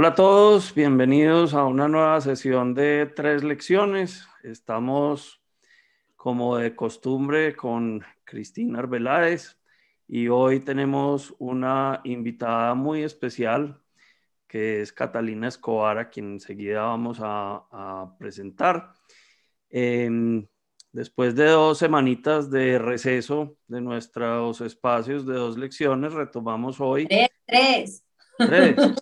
Hola a todos, bienvenidos a una nueva sesión de tres lecciones. Estamos como de costumbre con Cristina Arbeláez y hoy tenemos una invitada muy especial que es Catalina Escobar, a quien enseguida vamos a, presentar. Después de dos semanitas de receso de nuestros espacios de dos lecciones, retomamos hoy. Tres, tres. Tres.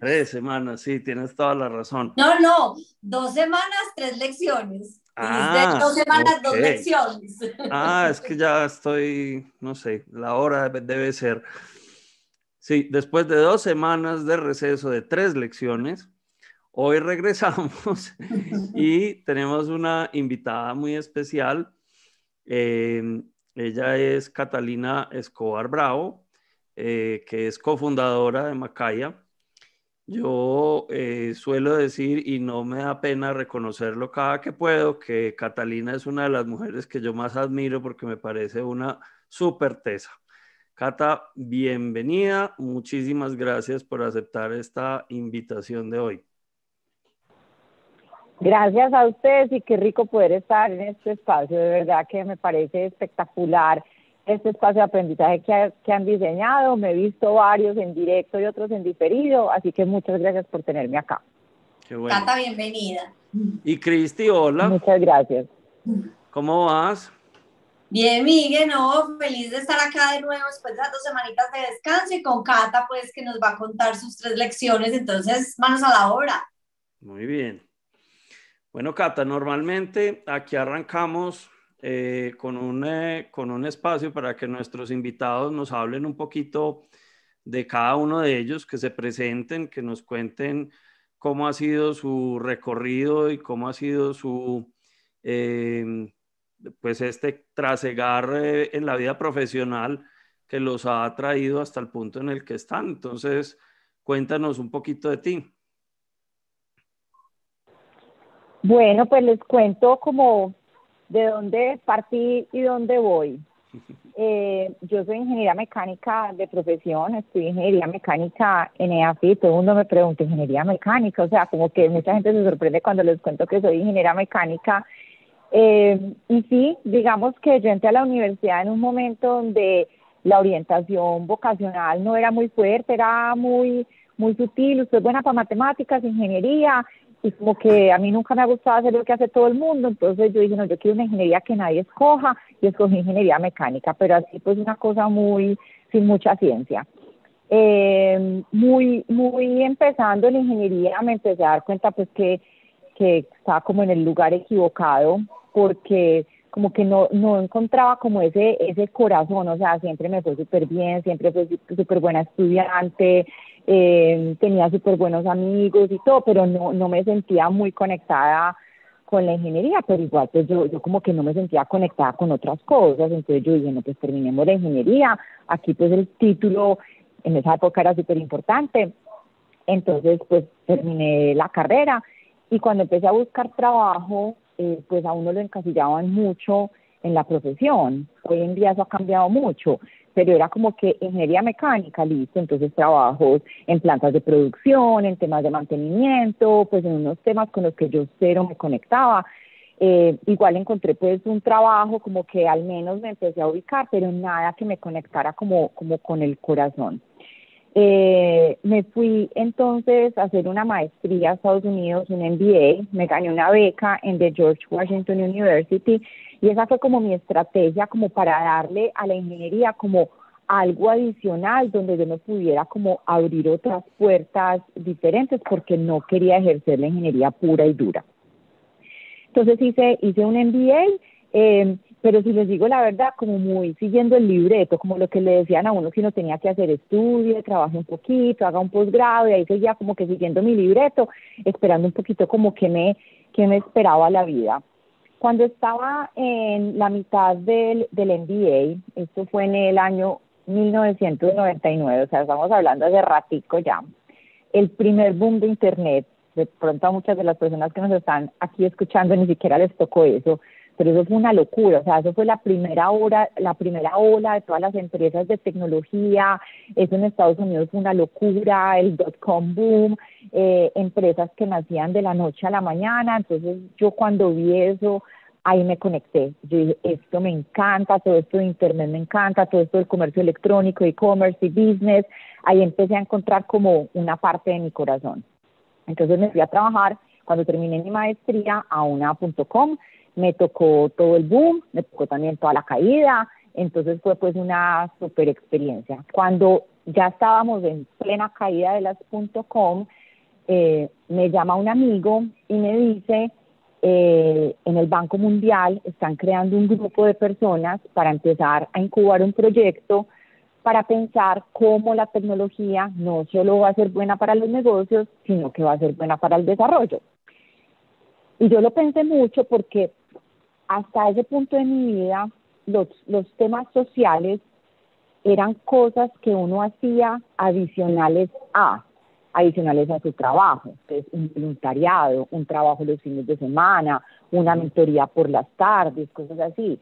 Tres semanas, sí, tienes toda la razón. No, no, dos semanas, tres lecciones. Ah, dos semanas, dos lecciones. Ah, es que ya estoy, no sé, la hora debe ser. Sí, después de dos semanas de receso de tres lecciones, hoy regresamos y tenemos una invitada muy especial. Eh, ella es Catalina Escobar Bravo. Eh, que es cofundadora de Macaya. Yo eh, suelo decir, y no me da pena reconocerlo cada que puedo, que Catalina es una de las mujeres que yo más admiro porque me parece una súper tesa. Cata, bienvenida. Muchísimas gracias por aceptar esta invitación de hoy. Gracias a ustedes y qué rico poder estar en este espacio. De verdad que me parece espectacular este espacio de aprendizaje que, han diseñado. Me he visto varios en directo y otros en diferido, así que muchas gracias por tenerme acá. Qué bueno. Cata, bienvenida. Y Cristi, hola. Muchas gracias. ¿Cómo vas? Bien, Miguel, no, feliz de estar acá de nuevo después de las dos semanitas de descanso y con Cata, pues, que nos va a contar sus tres lecciones, entonces, manos a la obra. Muy bien. Bueno, Cata, normalmente aquí arrancamos eh, con, un, eh, con un espacio para que nuestros invitados nos hablen un poquito de cada uno de ellos, que se presenten, que nos cuenten cómo ha sido su recorrido y cómo ha sido su, em, pues este trasegar eh, en la vida profesional que los ha traído hasta el punto en el que están. Entonces, cuéntanos un poquito de ti. Bueno, pues les cuento como de dónde partí y dónde voy. Eh, yo soy ingeniera mecánica de profesión, estudié ingeniería mecánica en EAFI, todo el mundo me pregunta, ingeniería mecánica, o sea, como que mucha gente se sorprende cuando les cuento que soy ingeniera mecánica. Eh, y sí, digamos que yo entré a la universidad en un momento donde la orientación vocacional no era muy fuerte, era muy muy sutil, usted es buena para matemáticas, ingeniería, y como que a mí nunca me ha gustado hacer lo que hace todo el mundo, entonces yo dije, no, yo quiero una ingeniería que nadie escoja y escogí ingeniería mecánica, pero así pues una cosa muy, sin mucha ciencia. Eh, muy, muy empezando en ingeniería me empecé a dar cuenta pues que, que estaba como en el lugar equivocado porque como que no, no encontraba como ese, ese corazón, o sea, siempre me fue súper bien, siempre fui súper buena estudiante, eh, tenía súper buenos amigos y todo, pero no, no me sentía muy conectada con la ingeniería, pero igual pues yo, yo como que no me sentía conectada con otras cosas, entonces yo dije, no, pues terminemos la ingeniería, aquí pues el título en esa época era súper importante, entonces pues terminé la carrera y cuando empecé a buscar trabajo, eh, pues a uno lo encasillaban mucho en la profesión, hoy en día eso ha cambiado mucho, pero era como que ingeniería mecánica, listo, entonces trabajos en plantas de producción, en temas de mantenimiento, pues en unos temas con los que yo cero me conectaba. Eh, igual encontré pues un trabajo como que al menos me empecé a ubicar, pero nada que me conectara como, como con el corazón. Eh, me fui entonces a hacer una maestría a Estados Unidos, un MBA, me gané una beca en the George Washington University y esa fue como mi estrategia como para darle a la ingeniería como algo adicional donde yo me pudiera como abrir otras puertas diferentes porque no quería ejercer la ingeniería pura y dura. Entonces hice, hice un MBA, eh, pero si les digo la verdad, como muy siguiendo el libreto, como lo que le decían a uno que uno tenía que hacer estudio, trabaje un poquito, haga un posgrado, y ahí seguía como que siguiendo mi libreto, esperando un poquito como que me, que me esperaba la vida. Cuando estaba en la mitad del, del MBA, esto fue en el año 1999, o sea, estamos hablando de ratico ya, el primer boom de Internet, de pronto a muchas de las personas que nos están aquí escuchando ni siquiera les tocó eso, pero eso fue una locura, o sea, eso fue la primera hora, la primera ola de todas las empresas de tecnología, eso en Estados Unidos fue una locura, el dot-com boom, eh, empresas que nacían de la noche a la mañana, entonces yo cuando vi eso, ahí me conecté, yo dije, esto me encanta, todo esto de Internet me encanta, todo esto del comercio electrónico, e-commerce y business, ahí empecé a encontrar como una parte de mi corazón. Entonces me fui a trabajar cuando terminé mi maestría a una.com, me tocó todo el boom, me tocó también toda la caída, entonces fue pues una super experiencia. Cuando ya estábamos en plena caída de las .com, eh, me llama un amigo y me dice, eh, en el Banco Mundial están creando un grupo de personas para empezar a incubar un proyecto para pensar cómo la tecnología no solo va a ser buena para los negocios, sino que va a ser buena para el desarrollo. Y yo lo pensé mucho porque hasta ese punto de mi vida los, los temas sociales eran cosas que uno hacía adicionales a, adicionales a su trabajo, entonces un voluntariado, un trabajo los fines de semana, una mentoría por las tardes, cosas así.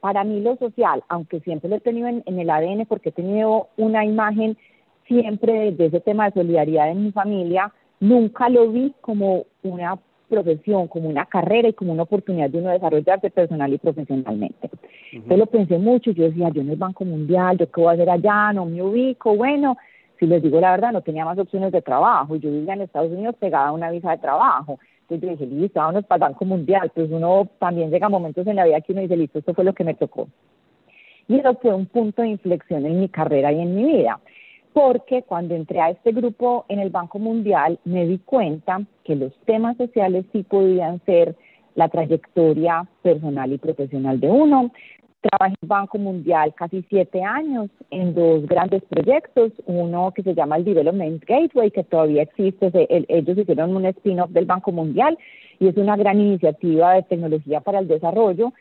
Para mí lo social, aunque siempre lo he tenido en, en el ADN porque he tenido una imagen siempre de ese tema de solidaridad en mi familia, nunca lo vi como una profesión, como una carrera y como una oportunidad de uno desarrollarse personal y profesionalmente. Entonces lo pensé mucho, yo decía, yo en el Banco Mundial, yo qué voy a hacer allá, no me ubico, bueno, si les digo la verdad, no tenía más opciones de trabajo, yo vivía en Estados Unidos pegada a una visa de trabajo, entonces yo dije, listo, vámonos para el Banco Mundial, pues uno también llega a momentos en la vida que uno dice, listo, esto fue lo que me tocó. Y eso fue un punto de inflexión en mi carrera y en mi vida porque cuando entré a este grupo en el Banco Mundial me di cuenta que los temas sociales sí podían ser la trayectoria personal y profesional de uno. Trabajé en Banco Mundial casi siete años en dos grandes proyectos, uno que se llama el Development Gateway, que todavía existe, ellos hicieron un spin-off del Banco Mundial y es una gran iniciativa de tecnología para el desarrollo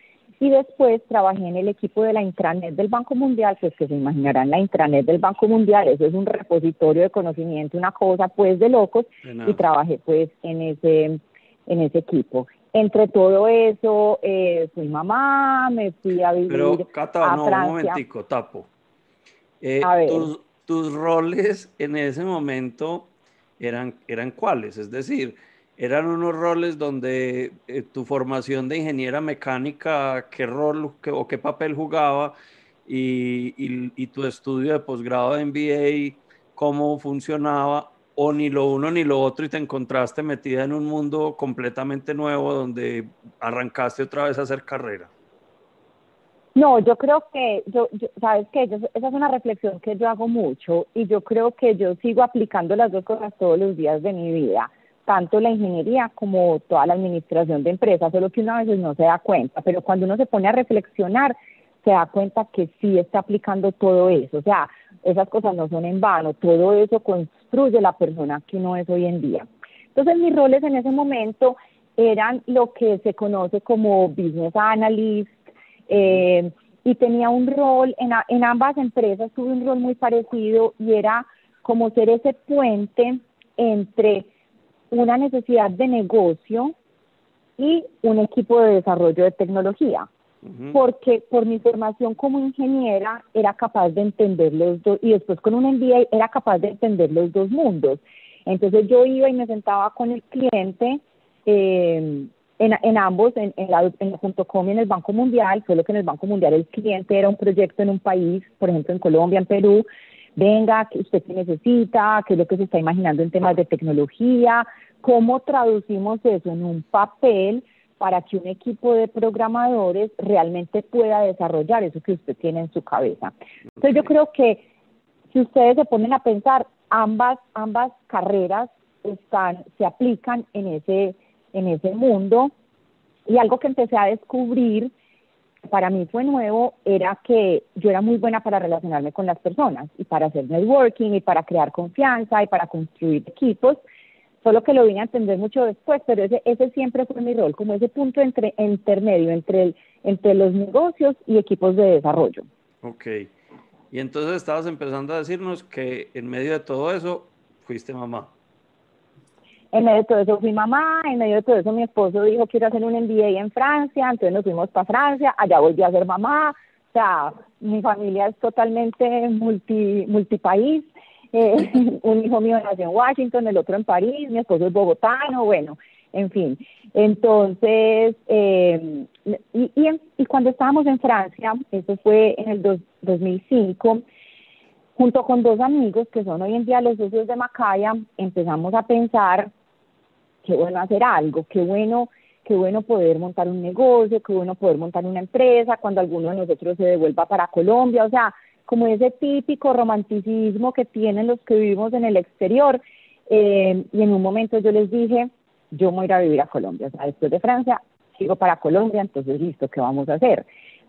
y después trabajé en el equipo de la intranet del Banco Mundial, pues que se imaginarán la intranet del Banco Mundial, eso es un repositorio de conocimiento, una cosa pues de locos, y trabajé pues en ese, en ese equipo. Entre todo eso, eh, fui mamá, me fui a vivir Pero, Cata, no, un momentico, tapo. Eh, tus, tus roles en ese momento eran, eran cuáles, es decir, eran unos roles donde eh, tu formación de ingeniera mecánica, qué rol o qué papel jugaba y, y, tu estudio de posgrado de MBA, cómo funcionaba, o ni lo uno ni lo otro y te encontraste metida en un mundo completamente nuevo donde arrancaste otra vez a hacer carrera. No, yo creo que, yo, sabes que esa es una reflexión que yo hago mucho y yo creo que yo sigo aplicando las dos cosas todos los días de mi vida tanto la ingeniería como toda la administración de empresas, solo que uno a veces no se da cuenta, pero cuando uno se pone a reflexionar, se da cuenta que sí está aplicando todo eso, o sea, esas cosas no son en vano, todo eso construye la persona que uno es hoy en día. Entonces mis roles en ese momento eran lo que se conoce como business analyst, eh, y tenía un rol, en, en ambas empresas tuve un rol muy parecido y era como ser ese puente entre una necesidad de negocio y un equipo de desarrollo de tecnología. Porque por mi formación como ingeniera era capaz de entender los dos, y después con un MBA era capaz de entender los dos mundos. Entonces yo iba y me sentaba con el cliente eh, en, en, ambos, en, en, la, en y en el Banco Mundial, solo que en el Banco Mundial el cliente era un proyecto en un país, por ejemplo en Colombia, en Perú, venga, usted qué necesita, qué es lo que se está imaginando en temas de tecnología, cómo traducimos eso en un papel para que un equipo de programadores realmente pueda desarrollar eso que usted tiene en su cabeza. Entonces yo creo que si ustedes se ponen a pensar, ambas, ambas carreras están, se aplican en ese, en ese mundo. Y algo que empecé a descubrir para mí fue nuevo era que yo era muy buena para relacionarme con las personas y para hacer networking y para crear confianza y para construir equipos, solo que lo vine a entender mucho después, pero ese, ese siempre fue mi rol, como ese punto entre, intermedio entre, el, entre los negocios y equipos de desarrollo. Ok, y entonces estabas empezando a decirnos que en medio de todo eso fuiste mamá. En medio de todo eso fui mamá, en medio de todo eso mi esposo dijo quiero hacer un MBA en Francia, entonces nos fuimos para Francia, allá volví a ser mamá, o sea, mi familia es totalmente multi, multipaís, eh, un hijo mío nació en Washington, el otro en París, mi esposo es bogotano, bueno, en fin. Entonces, eh, y, y, cuando estábamos en Francia, eso fue en el 2005, junto con dos amigos que son hoy en día los socios de Macaya, empezamos a pensar qué bueno hacer algo, qué bueno, qué bueno poder montar un negocio, qué bueno poder montar una empresa cuando alguno de nosotros se devuelva para Colombia, o sea, como ese típico romanticismo que tienen los que vivimos en el exterior. Eh, y en un momento yo les dije, yo voy a ir a vivir a Colombia, o sea, después de Francia, sigo para Colombia, entonces listo, ¿qué vamos a hacer?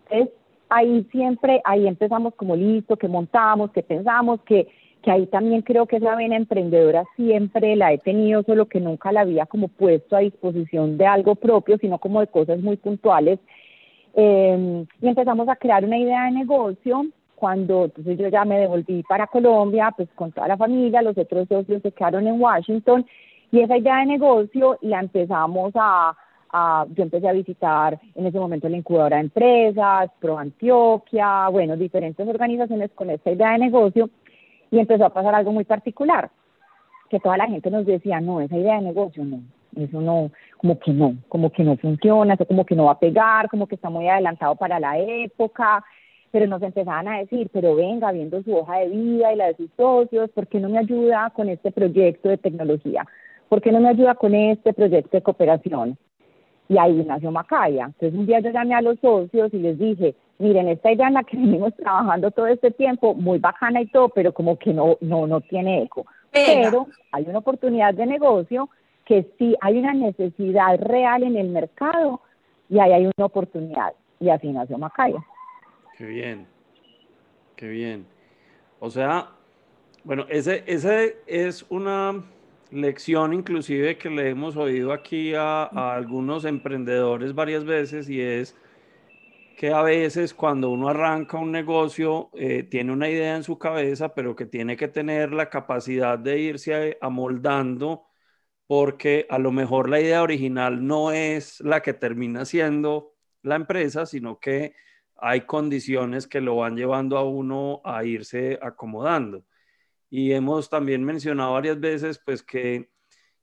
Entonces, ahí siempre, ahí empezamos como listo, que montamos, que pensamos, que que ahí también creo que esa vena emprendedora siempre la he tenido, solo que nunca la había como puesto a disposición de algo propio, sino como de cosas muy puntuales. Eh, y empezamos a crear una idea de negocio cuando entonces yo ya me devolví para Colombia, pues con toda la familia, los otros socios se quedaron en Washington y esa idea de negocio la empezamos a, a yo empecé a visitar en ese momento la incubadora de empresas, Pro Antioquia, bueno, diferentes organizaciones con esta idea de negocio y empezó a pasar algo muy particular, que toda la gente nos decía, no, esa idea de negocio no, eso no, como que no, como que no funciona, eso como que no va a pegar, como que está muy adelantado para la época, pero nos empezaban a decir, pero venga, viendo su hoja de vida y la de sus socios, ¿por qué no me ayuda con este proyecto de tecnología? ¿Por qué no me ayuda con este proyecto de cooperación? Y ahí nació Macaya. Entonces un día yo llamé a los socios y les dije, miren, esta idea en la que venimos trabajando todo este tiempo, muy bacana y todo, pero como que no, no, no tiene eco. Pero hay una oportunidad de negocio que sí hay una necesidad real en el mercado y ahí hay una oportunidad. Y así nació Macaya. Qué bien, qué bien. O sea, bueno, ese, ese es una lección inclusive que le hemos oído aquí a, algunos emprendedores varias veces y es que a veces cuando uno arranca un negocio eh, tiene una idea en su cabeza, pero que tiene que tener la capacidad de irse amoldando porque a lo mejor la idea original no es la que termina siendo la empresa, sino que hay condiciones que lo van llevando a uno a irse acomodando. Y hemos también mencionado varias veces pues que,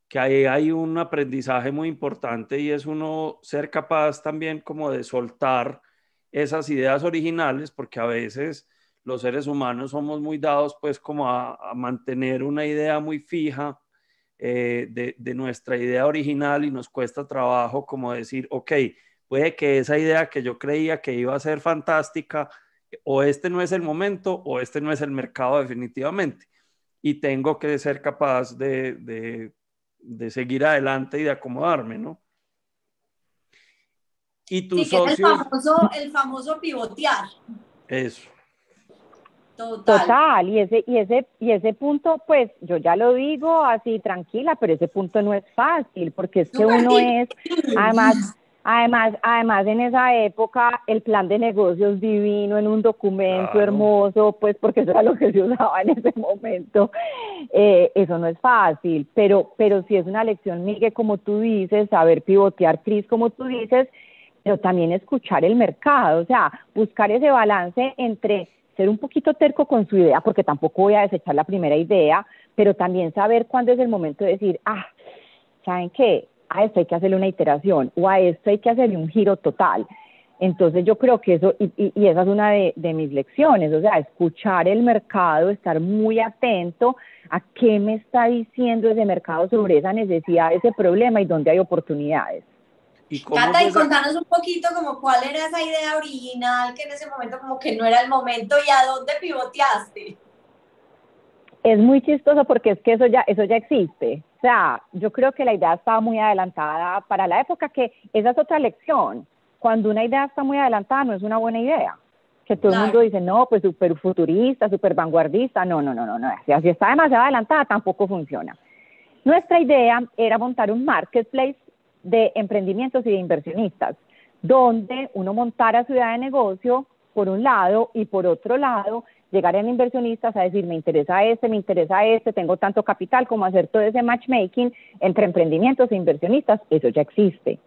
que ahí hay un aprendizaje muy importante y es uno ser capaz también como de soltar esas ideas originales, porque a veces los seres humanos somos muy dados pues como a, mantener una idea muy fija eh, de, de, nuestra idea original y nos cuesta trabajo como decir, ok, puede que esa idea que yo creía que iba a ser fantástica, o este no es el momento o este no es el mercado definitivamente. Y tengo que ser capaz de, de, de seguir adelante y de acomodarme, ¿no? Y tus sí, socios... el, famoso, el famoso pivotear. Eso. Total. Total. y ese, y ese, y ese punto, pues yo ya lo digo así tranquila, pero ese punto no es fácil, porque es que uno es, además, además, además en esa época el plan de negocios divino en un documento hermoso, pues porque eso era lo que se usaba en ese momento, eh, eso no es fácil, pero, pero sí es una lección, Miguel, como tú dices, saber pivotear, Cris, como tú dices, pero también escuchar el mercado, o sea, buscar ese balance entre ser un poquito terco con su idea, porque tampoco voy a desechar la primera idea, pero también saber cuándo es el momento de decir, ah, ¿saben qué? A esto hay que hacerle una iteración o a esto hay que hacerle un giro total. Entonces yo creo que eso, y, y, esa es una de, de, mis lecciones, o sea, escuchar el mercado, estar muy atento a qué me está diciendo ese mercado sobre esa necesidad, ese problema y dónde hay oportunidades. ¿Y Cata, y contanos un poquito como cuál era esa idea original que en ese momento como que no era el momento y a dónde pivoteaste. Es muy chistoso porque es que eso ya, eso ya existe. O sea, yo creo que la idea estaba muy adelantada para la época que esa es otra lección. Cuando una idea está muy adelantada no es una buena idea. Que todo el mundo dice, no, pues súper futurista, súper vanguardista. No, no, no, no, no. Si está demasiado adelantada tampoco funciona. Nuestra idea era montar un marketplace de emprendimientos y de inversionistas, donde uno montara su idea de negocio por un lado, y por otro lado, llegar en inversionistas a decir, me interesa este, me interesa este, tengo tanto capital, como hacer todo ese matchmaking entre emprendimientos e inversionistas, eso ya existe.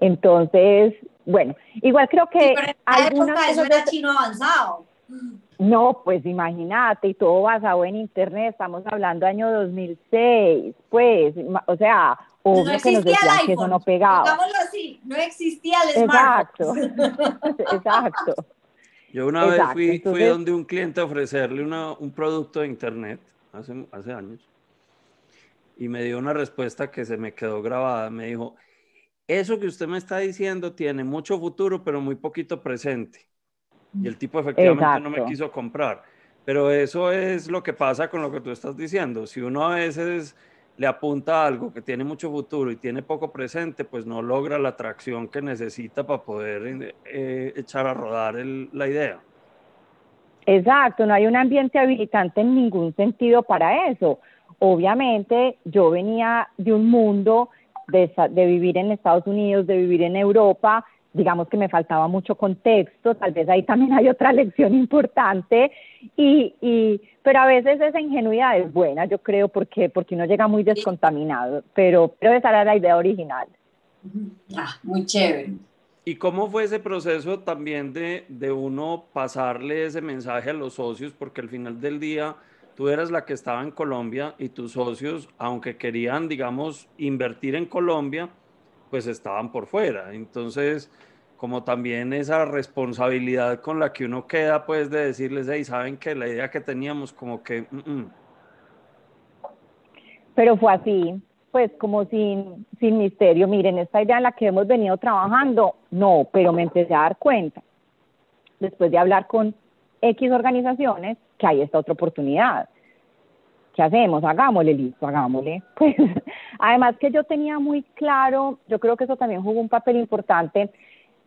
Entonces, bueno, igual creo que... hay algunas eso era chino avanzado. No, pues imagínate, y todo basado en Internet, estamos hablando año 2006, pues, o sea, obvio no que nos decían que eso no pegaba. Digámoslo así, no existía el Exacto, exacto. Yo una vez fui, fui donde un cliente a ofrecerle una, un producto de Internet, hace, hace años, y me dio una respuesta que se me quedó grabada, me dijo, eso que usted me está diciendo tiene mucho futuro, pero muy poquito presente. Y el tipo efectivamente no me quiso comprar. Pero eso es lo que pasa con lo que tú estás diciendo. Si uno a veces le apunta algo que tiene mucho futuro y tiene poco presente, pues no logra la atracción que necesita para poder eh, echar a rodar la idea. Exacto, no hay un ambiente habilitante en ningún sentido para eso. Obviamente yo venía de un mundo de, de vivir en Estados Unidos, de vivir en Europa, digamos que me faltaba mucho contexto, tal vez ahí también hay otra lección importante, y, y, pero a veces esa ingenuidad es buena, yo creo, porque, porque uno llega muy descontaminado, pero, pero esa era la idea original. Ah, muy chévere. ¿Y cómo fue ese proceso también de, de uno pasarle ese mensaje a los socios? Porque al final del día tú eras la que estaba en Colombia y tus socios, aunque querían, digamos, invertir en Colombia, pues estaban por fuera. Entonces, como también esa responsabilidad con la que uno queda, pues de decirles, hey, saben que la idea que teníamos como que... Mm, mm". Pero fue así, pues como sin, sin misterio. Miren, esta idea en la que hemos venido trabajando, no, pero me empecé a dar cuenta, después de hablar con X organizaciones, que hay esta otra oportunidad. ¿Qué hacemos? Hagámosle, listo, hagámosle. Pues además que yo tenía muy claro, yo creo que eso también jugó un papel importante,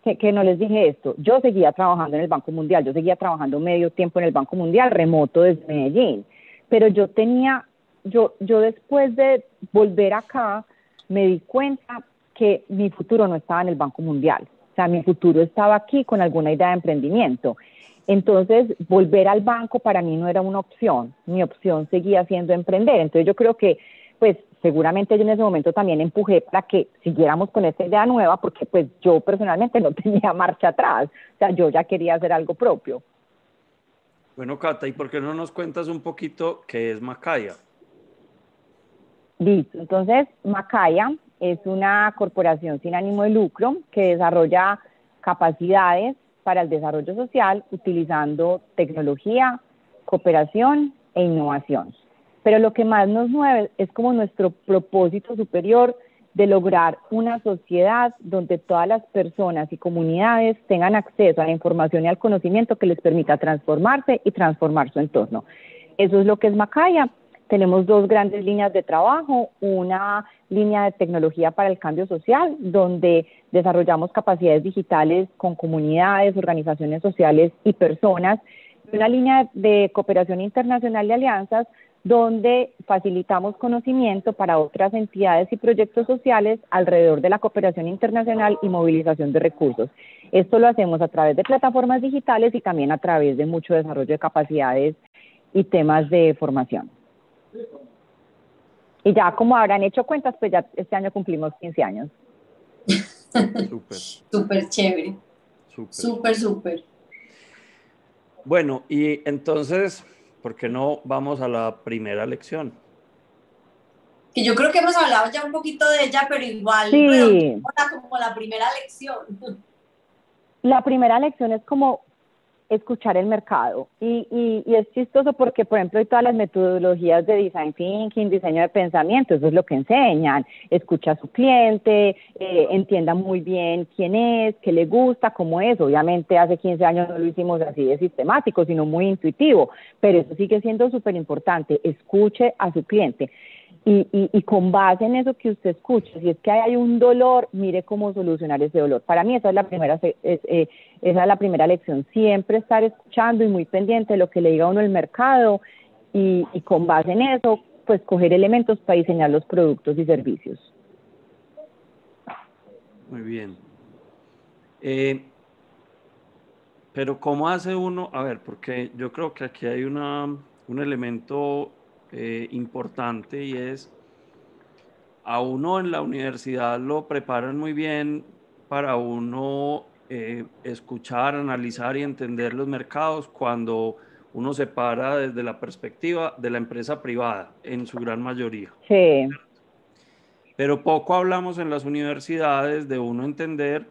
que, que, no les dije esto, yo seguía trabajando en el Banco Mundial, yo seguía trabajando medio tiempo en el Banco Mundial, remoto desde Medellín, pero yo tenía, yo, yo después de volver acá, me di cuenta que mi futuro no estaba en el Banco Mundial, o sea, mi futuro estaba aquí con alguna idea de emprendimiento. Entonces, volver al banco para mí no era una opción, mi opción seguía siendo emprender. Entonces, yo creo que, pues, seguramente yo en ese momento también empujé para que siguiéramos con esta idea nueva, porque pues yo personalmente no tenía marcha atrás, o sea, yo ya quería hacer algo propio. Bueno, Cata, ¿y por qué no nos cuentas un poquito qué es Macaya? Listo, entonces Macaya es una corporación sin ánimo de lucro que desarrolla capacidades para el desarrollo social utilizando tecnología, cooperación e innovación. Pero lo que más nos mueve es como nuestro propósito superior de lograr una sociedad donde todas las personas y comunidades tengan acceso a la información y al conocimiento que les permita transformarse y transformar su entorno. Eso es lo que es Macaya tenemos dos grandes líneas de trabajo, una línea de tecnología para el cambio social, donde desarrollamos capacidades digitales con comunidades, organizaciones sociales y personas, y una línea de cooperación internacional de alianzas, donde facilitamos conocimiento para otras entidades y proyectos sociales alrededor de la cooperación internacional y movilización de recursos. Esto lo hacemos a través de plataformas digitales y también a través de mucho desarrollo de capacidades y temas de formación. Y ya como habrán hecho cuentas, pues ya este año cumplimos 15 años. Súper. Súper chévere. Súper, súper. Bueno, y entonces, ¿por qué no vamos a la primera lección? Que yo creo que hemos hablado ya un poquito de ella, pero igual, sí. como la primera lección. La primera lección es como escuchar el mercado. Y, y, es chistoso porque, por ejemplo, hay todas las metodologías de design thinking, diseño de pensamiento, eso es lo que enseñan. Escucha a su cliente, eh, entienda muy bien quién es, qué le gusta, cómo es. Obviamente hace 15 años no lo hicimos así de sistemático, sino muy intuitivo, pero eso sigue siendo súper importante. Escuche a su cliente. Y, y, con base en eso que usted escucha, si es que hay un dolor, mire cómo solucionar ese dolor. Para mí esa es la primera, eh, esa es la primera lección, siempre estar escuchando y muy pendiente de lo que le diga uno el mercado y, y con base en eso, pues coger elementos para diseñar los productos y servicios. Muy bien. Eh, pero ¿cómo hace uno? A ver, porque yo creo que aquí hay una, un elemento eh, importante y es, a uno en la universidad lo preparan muy bien para uno eh, escuchar, analizar y entender los mercados cuando uno se para desde la perspectiva de la empresa privada, en su gran mayoría. Sí. Pero poco hablamos en las universidades de uno entender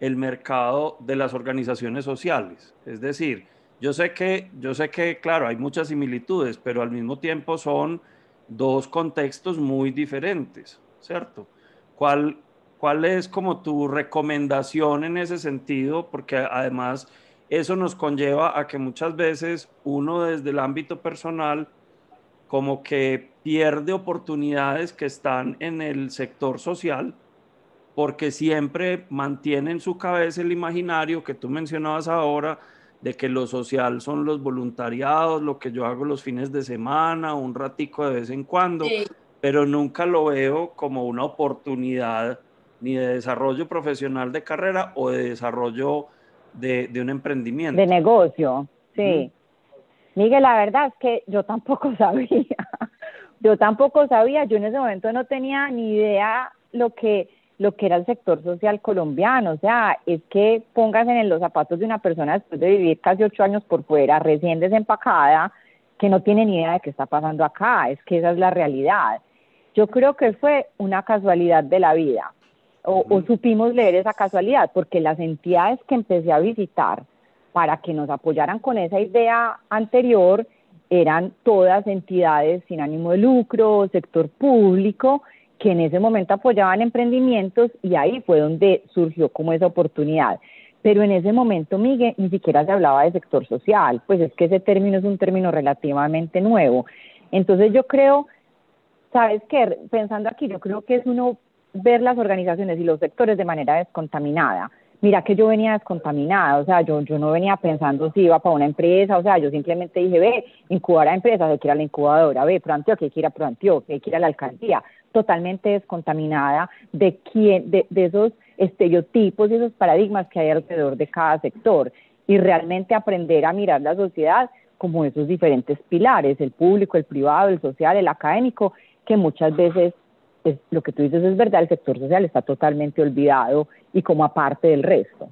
el mercado de las organizaciones sociales. Es decir, yo sé que, yo sé que, claro, hay muchas similitudes, pero al mismo tiempo son dos contextos muy diferentes, ¿cierto? ¿Cuál, cuál es como tu recomendación en ese sentido? Porque además eso nos conlleva a que muchas veces uno desde el ámbito personal como que pierde oportunidades que están en el sector social porque siempre mantiene en su cabeza el imaginario que tú mencionabas ahora de que lo social son los voluntariados, lo que yo hago los fines de semana, un ratico de vez en cuando, pero nunca lo veo como una oportunidad ni de desarrollo profesional de carrera o de desarrollo de, un emprendimiento. De negocio, sí. Miguel, la verdad es que yo tampoco sabía, yo tampoco sabía, yo en ese momento no tenía ni idea lo que lo que era el sector social colombiano. O sea, es que pongas en los zapatos de una persona después de vivir casi ocho años por fuera, recién desempacada, que no tiene ni idea de qué está pasando acá. Es que esa es la realidad. Yo creo que fue una casualidad de la vida, o, o supimos leer esa casualidad, porque las entidades que empecé a visitar para que nos apoyaran con esa idea anterior eran todas entidades sin ánimo de lucro, sector público, que en ese momento apoyaban emprendimientos y ahí fue donde surgió como esa oportunidad. Pero en ese momento, Miguel, ni siquiera se hablaba de sector social, pues es que ese término es un término relativamente nuevo. Entonces yo creo, ¿sabes qué? Pensando aquí, yo creo que es uno ver las organizaciones y los sectores de manera descontaminada. Mira que yo venía descontaminada, o sea, yo, yo no venía pensando si iba para una empresa, o sea, yo simplemente dije, ve, incubar a empresas, hay que ir a la incubadora, ve, pro Antioquia, hay que ir a pro Antioquia, hay que ir a la alcaldía, totalmente descontaminada de, quién, de, esos estereotipos y esos paradigmas que hay alrededor de cada sector y realmente aprender a mirar la sociedad como esos diferentes pilares, el público, el privado, el social, el académico, que muchas veces es, lo que tú dices es verdad, el sector social está totalmente olvidado y como aparte del resto.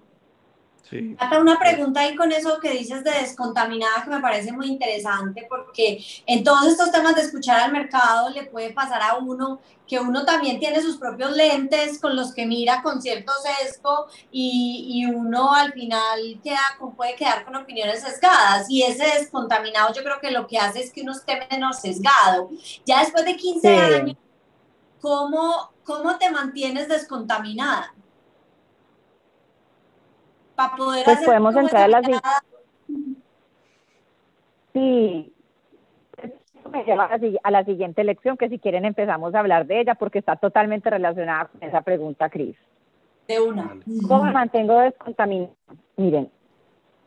Sí. Una pregunta ahí con eso que dices de descontaminada que me parece muy interesante porque en todos estos temas de escuchar al mercado le puede pasar a uno que uno también tiene sus propios lentes con los que mira con cierto sesgo y, y uno al final queda, puede quedar con opiniones sesgadas y ese descontaminado yo creo que lo que hace es que uno esté menos sesgado. Ya después de 15 años, ¿cómo, ¿cómo te mantienes descontaminada? Para poder pues podemos entrar a la Sí, me lleva a la siguiente lección, que si quieren empezamos a hablar de ella, porque está totalmente relacionada con esa pregunta, Cris. De una. ¿Cómo me mantengo descontaminado? Miren,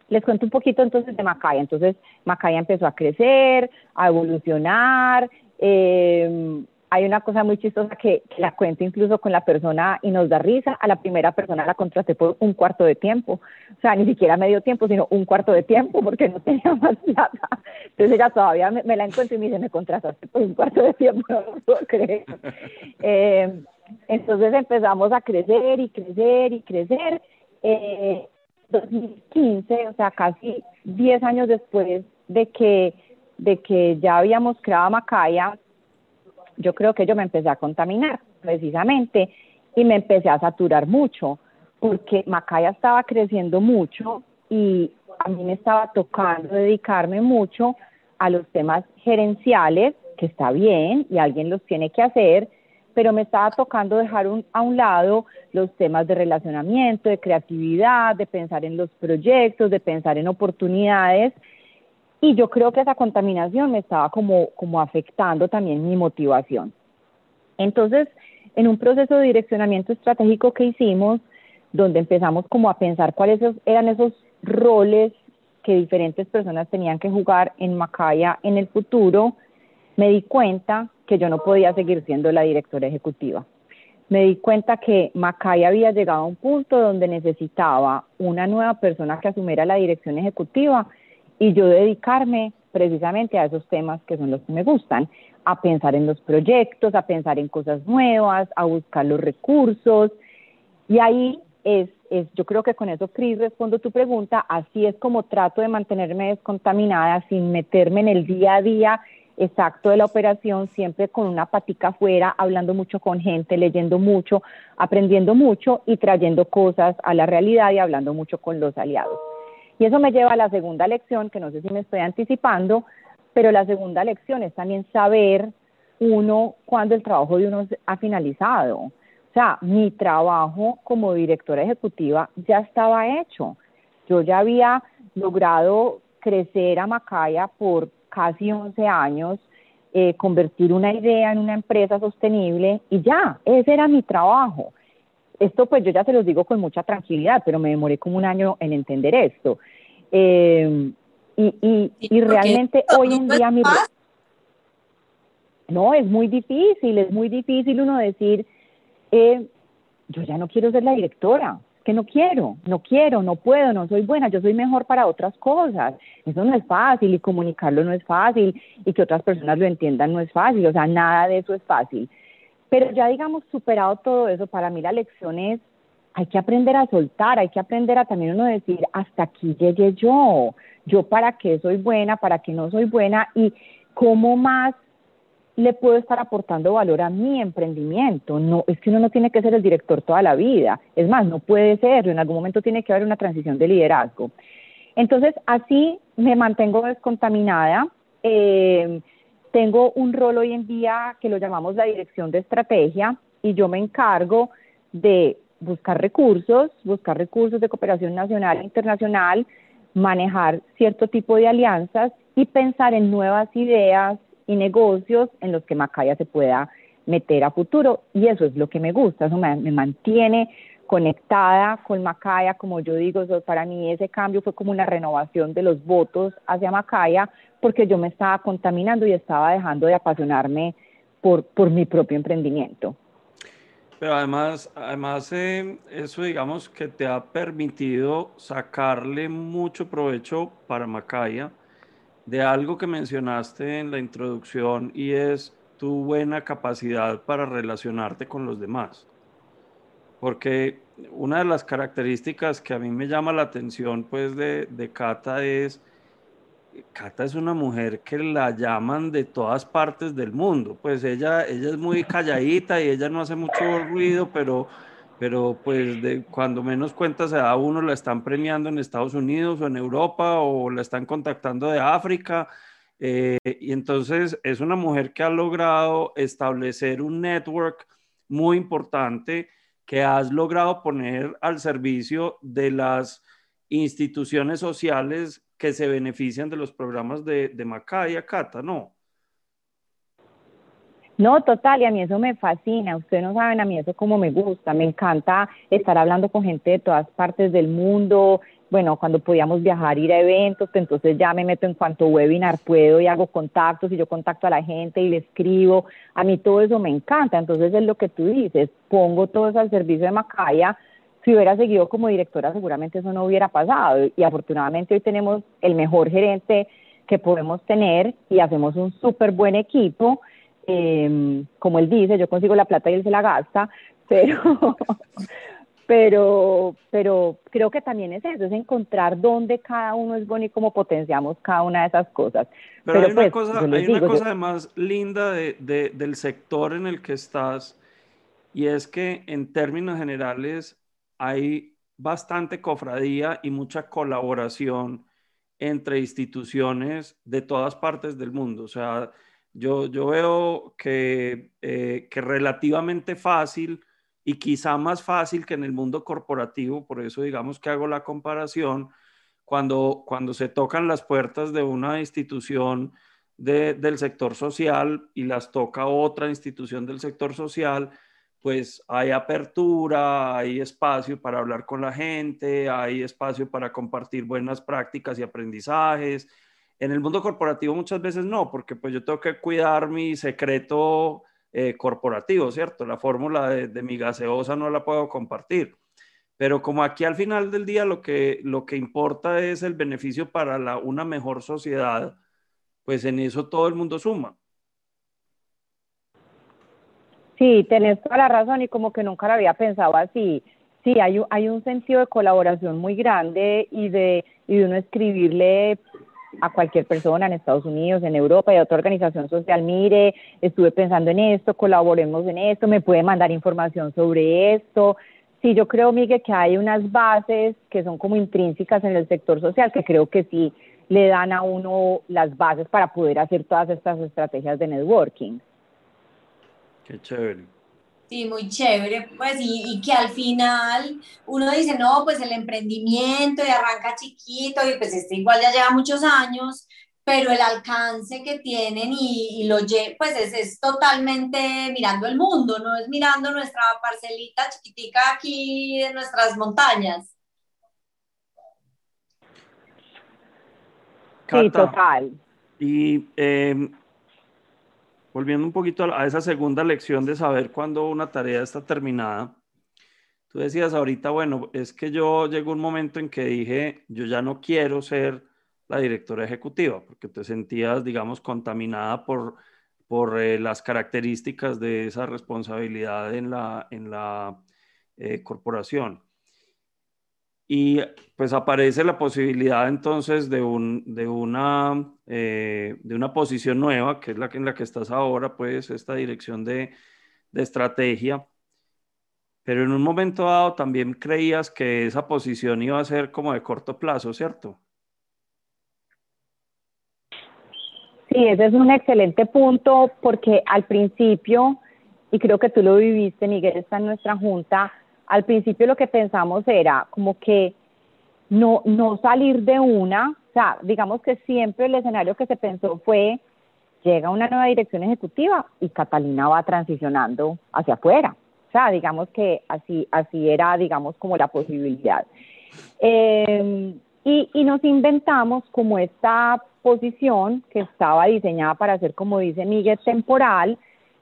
les cuento un poquito entonces de Macaya. Entonces, Macaya empezó a crecer, a evolucionar, eh, hay una cosa muy chistosa que, la cuento incluso con la persona y nos da risa. A la primera persona la contraté por un cuarto de tiempo, o sea, ni siquiera medio tiempo, sino un cuarto de tiempo porque no tenía más plata. Entonces ella todavía me, la encuentro y me dice, me contrataste por un cuarto de tiempo, no lo puedo creer. Eh, entonces empezamos a crecer y crecer y crecer. Eh, 2015, o sea, casi 10 años después de que, de que ya habíamos creado Macaya, yo creo que yo me empecé a contaminar precisamente y me empecé a saturar mucho porque Macaya estaba creciendo mucho y a mí me estaba tocando dedicarme mucho a los temas gerenciales, que está bien y alguien los tiene que hacer, pero me estaba tocando dejar a un lado los temas de relacionamiento, de creatividad, de pensar en los proyectos, de pensar en oportunidades y yo creo que esa contaminación me estaba como, como afectando también mi motivación. Entonces, en un proceso de direccionamiento estratégico que hicimos, donde empezamos como a pensar cuáles eran esos roles que diferentes personas tenían que jugar en Macaya en el futuro, me di cuenta que yo no podía seguir siendo la directora ejecutiva. me di cuenta que Macay había llegado a un punto donde necesitaba una nueva persona que asumiera la dirección ejecutiva y yo dedicarme precisamente a esos temas que son los que me gustan, a pensar en los proyectos, a pensar en cosas nuevas, a buscar los recursos. Y ahí es, es yo creo que con eso, Cris, respondo tu pregunta, así es como trato de mantenerme descontaminada sin meterme en el día a día exacto de la operación, siempre con una patica afuera, hablando mucho con gente, leyendo mucho, aprendiendo mucho y trayendo cosas a la realidad y hablando mucho con los aliados. Y eso me lleva a la segunda lección, que no sé si me estoy anticipando, pero la segunda lección es también saber uno cuando el trabajo de uno ha finalizado. O sea, mi trabajo como directora ejecutiva ya estaba hecho. Yo ya había logrado crecer a Macaya por casi 11 años, eh, convertir una idea en una empresa sostenible y ya, ese era mi trabajo. Esto pues yo ya se los digo con mucha tranquilidad, pero me demoré como un año en entender esto. Eh, y, y, realmente hoy en día mi... No, es muy difícil, es muy difícil uno decir, eh, yo ya no quiero ser la directora, que no quiero, no quiero, no puedo, no soy buena, yo soy mejor para otras cosas. Eso no es fácil y comunicarlo no es fácil y que otras personas lo entiendan no es fácil, o sea, nada de eso es fácil. Pero ya digamos, superado todo eso, para mí la lección es, hay que aprender a soltar, hay que aprender a también uno decir, hasta aquí llegué yo, yo para qué soy buena, para qué no soy buena y cómo más le puedo estar aportando valor a mi emprendimiento. No, es que uno no tiene que ser el director toda la vida. Es más, no puede serlo. En algún momento tiene que haber una transición de liderazgo. Entonces, así me mantengo descontaminada. Eh, tengo un rol hoy en día que lo llamamos la dirección de estrategia y yo me encargo de buscar recursos, buscar recursos de cooperación nacional e internacional, manejar cierto tipo de alianzas y pensar en nuevas ideas, y negocios en los que Macaya se pueda meter a futuro. Y eso es lo que me gusta, eso me, mantiene conectada con Macaya, como yo digo, para mí ese cambio fue como una renovación de los votos hacia Macaya, porque yo me estaba contaminando y estaba dejando de apasionarme por, por mi propio emprendimiento. Pero además, además eh, eso digamos que te ha permitido sacarle mucho provecho para Macaya, de algo que mencionaste en la introducción y es tu buena capacidad para relacionarte con los demás. Porque una de las características que a mí me llama la atención pues de, de Cata es, Cata es una mujer que la llaman de todas partes del mundo. Pues ella, ella es muy calladita y ella no hace mucho ruido, pero pero pues de, cuando menos cuenta se da uno, la están premiando en Estados Unidos o en Europa o la están contactando de África. Eh, y entonces es una mujer que ha logrado establecer un network muy importante que has logrado poner al servicio de las instituciones sociales que se benefician de los programas de, de Macaya, Cata, ¿no? No, total, y a mí eso me fascina. Ustedes no saben a mí eso como me gusta. Me encanta estar hablando con gente de todas partes del mundo. Bueno, cuando podíamos viajar, ir a eventos, entonces ya me meto en cuanto webinar puedo y hago contactos y yo contacto a la gente y le escribo. A mí todo eso me encanta. Entonces es lo que tú dices, pongo todo eso al servicio de Macaya. Si hubiera seguido como directora, seguramente eso no hubiera pasado. Y afortunadamente hoy tenemos el mejor gerente que podemos tener y hacemos un súper buen equipo eh, como él dice, yo consigo la plata y él se la gasta, pero, pero, pero creo que también es eso, es encontrar dónde cada uno es bueno y cómo potenciamos cada una de esas cosas. Pero, hay una pues, cosa, hay una cosa además linda de, de, del sector en el que estás, y es que en términos generales hay bastante cofradía y mucha colaboración entre instituciones de todas partes del mundo. O sea, yo, veo que, eh, que relativamente fácil y quizá más fácil que en el mundo corporativo, por eso digamos que hago la comparación, cuando, cuando se tocan las puertas de una institución del sector social y las toca otra institución del sector social, pues hay apertura, hay espacio para hablar con la gente, hay espacio para compartir buenas prácticas y aprendizajes, en el mundo corporativo muchas veces no, porque pues yo tengo que cuidar mi secreto eh, corporativo, ¿cierto? La fórmula de, mi gaseosa no la puedo compartir. Pero como aquí al final del día lo que, lo que importa es el beneficio para la, una mejor sociedad, pues en eso todo el mundo suma. Sí, tenés toda la razón y como que nunca lo había pensado así. Sí, hay, hay un sentido de colaboración muy grande y de, y de uno escribirle a cualquier persona en Estados Unidos, en Europa y a otra organización social, mire, estuve pensando en esto, colaboremos en esto, me puede mandar información sobre esto. Sí, yo creo, Miguel, que hay unas bases que son como intrínsecas en el sector social, que creo que sí le dan a uno las bases para poder hacer todas estas estrategias de networking. Qué chévere. Sí, muy chévere, pues, y, que al final uno dice, no, pues el emprendimiento y arranca chiquito y pues este igual ya lleva muchos años, pero el alcance que tienen y, lo pues es, es, totalmente mirando el mundo, no es mirando nuestra parcelita chiquitica aquí en nuestras montañas. sí, total. Y eh, volviendo un poquito a, esa segunda lección de saber cuándo una tarea está terminada, tú decías ahorita, bueno, es que yo llegó un momento en que dije, yo ya no quiero ser la directora ejecutiva, porque te sentías, digamos, contaminada por, por eh, las características de esa responsabilidad en la, en la eh, corporación. Y pues aparece la posibilidad entonces de, un, de, una, eh, de una posición nueva, que es la que, en la que estás ahora, pues esta dirección de, de estrategia. Pero en un momento dado también creías que esa posición iba a ser como de corto plazo, ¿cierto? Sí, ese es un excelente punto porque al principio, y creo que tú lo viviste, Miguel, está en nuestra junta, al principio lo que pensamos era como que no, no salir de una, o sea, digamos que siempre el escenario que se pensó fue, llega una nueva dirección ejecutiva y Catalina va transicionando hacia afuera. O sea, digamos que así, así era, digamos, como la posibilidad. Em, y, y nos inventamos como esta posición que estaba diseñada para ser, como dice Miguel, temporal,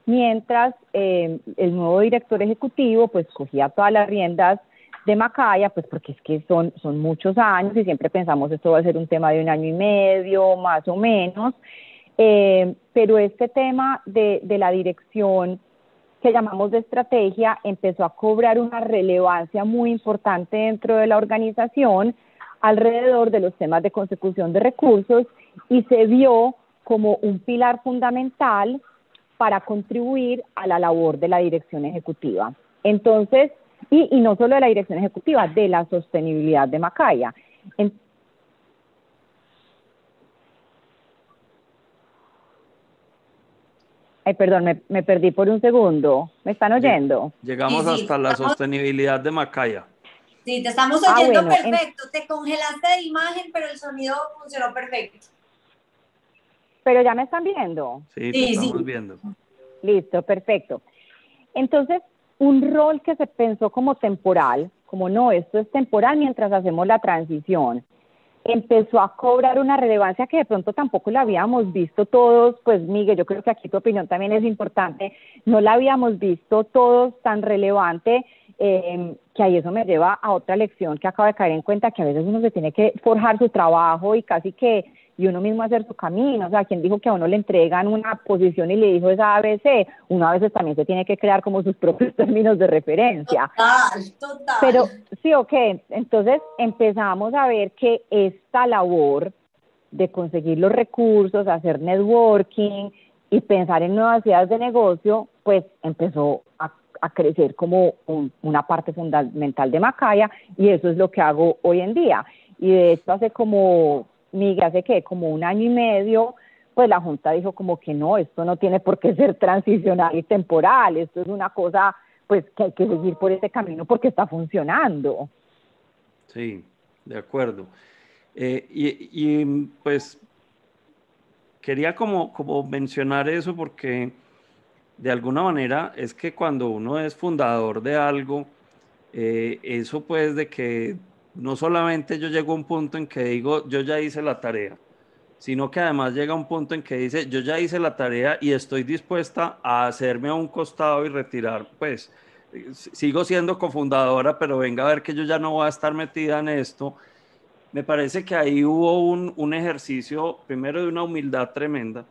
mientras eh, el nuevo director ejecutivo pues cogía todas las riendas de Macaya, pues porque es que son, son muchos años y siempre pensamos esto va a ser un tema de un año y medio, más o menos, eh, pero este tema de, de la dirección que llamamos de estrategia empezó a cobrar una relevancia muy importante dentro de la organización alrededor de los temas de consecución de recursos y se vio como un pilar fundamental para contribuir a la labor de la dirección ejecutiva. Entonces, y, y no solo de la dirección ejecutiva, de la sostenibilidad de Macaya. Ay, perdón, me, me, perdí por un segundo. ¿Me están oyendo? Llegamos hasta la sostenibilidad de Macaya. Sí, te estamos ah, oyendo perfecto. Te congelaste de imagen, pero el sonido funcionó perfecto. Pero ya me están viendo. Sí, te estamos viendo. Listo, perfecto. Entonces, un rol que se pensó como temporal, como no, esto es temporal mientras hacemos la transición, empezó a cobrar una relevancia que de pronto tampoco la habíamos visto todos, pues Miguel, yo creo que aquí tu opinión también es importante, no la habíamos visto todos tan relevante, eh, que ahí eso me lleva a otra lección que acabo de caer en cuenta, que a veces uno se tiene que forjar su trabajo y casi que y uno mismo hacer su camino. O sea, quien dijo que a uno le entregan una posición y le dijo esa ABC, uno a veces también se tiene que crear como sus propios términos de referencia. Total, total. Pero sí, ok, entonces empezamos a ver que esta labor de conseguir los recursos, hacer networking y pensar en nuevas ideas de negocio, pues empezó a, a crecer como una parte fundamental de Macaya y eso es lo que hago hoy en día. Y de esto hace como Miguel, hace que como un año y medio, pues la Junta dijo como que no, esto no tiene por qué ser transicional y temporal, esto es una cosa pues que hay que seguir por ese camino porque está funcionando. Sí, de acuerdo. Eh, y, pues quería como, como mencionar eso porque de alguna manera es que cuando uno es fundador de algo, eh, eso pues de que no solamente yo llego a un punto en que digo, yo ya hice la tarea, sino que además llega un punto en que dice, yo ya hice la tarea y estoy dispuesta a hacerme a un costado y retirar, pues sigo siendo cofundadora, pero venga a ver que yo ya no voy a estar metida en esto. Me parece que ahí hubo un, un ejercicio, primero de una humildad tremenda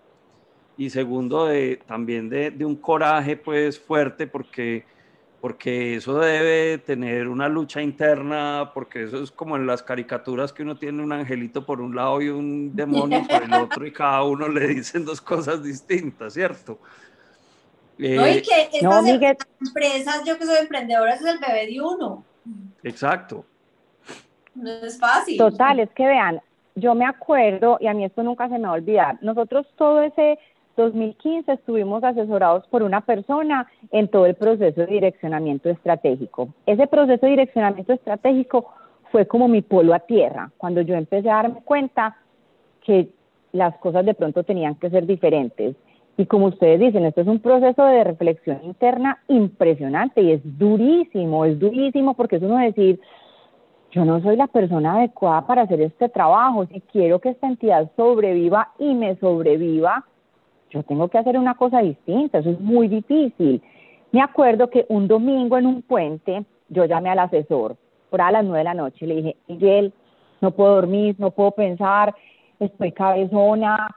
y segundo de, también de, de un coraje pues fuerte porque porque eso debe tener una lucha interna, porque eso es como en las caricaturas que uno tiene un angelito por un lado y un demonio por el otro y cada uno le dicen dos cosas distintas, ¿cierto? Eh, no, y que estas empresas, yo que soy emprendedora, es el bebé de uno. Exacto. No es fácil. Total, es que vean, yo me acuerdo, y a mí esto nunca se me va a olvidar, nosotros todo ese 2015 estuvimos asesorados por una persona en todo el proceso de direccionamiento estratégico. Ese proceso de direccionamiento estratégico fue como mi polo a tierra, cuando yo empecé a darme cuenta que las cosas de pronto tenían que ser diferentes. Y como ustedes dicen, esto es un proceso de reflexión interna impresionante y es durísimo, es durísimo porque es uno decir, yo no soy la persona adecuada para hacer este trabajo, si quiero que esta entidad sobreviva y me sobreviva, yo tengo que hacer una cosa distinta, eso es muy difícil. Me acuerdo que un domingo en un puente, yo llamé al asesor, por a las nueve de la noche, le dije, Miguel, no puedo dormir, no puedo pensar, estoy cabezona,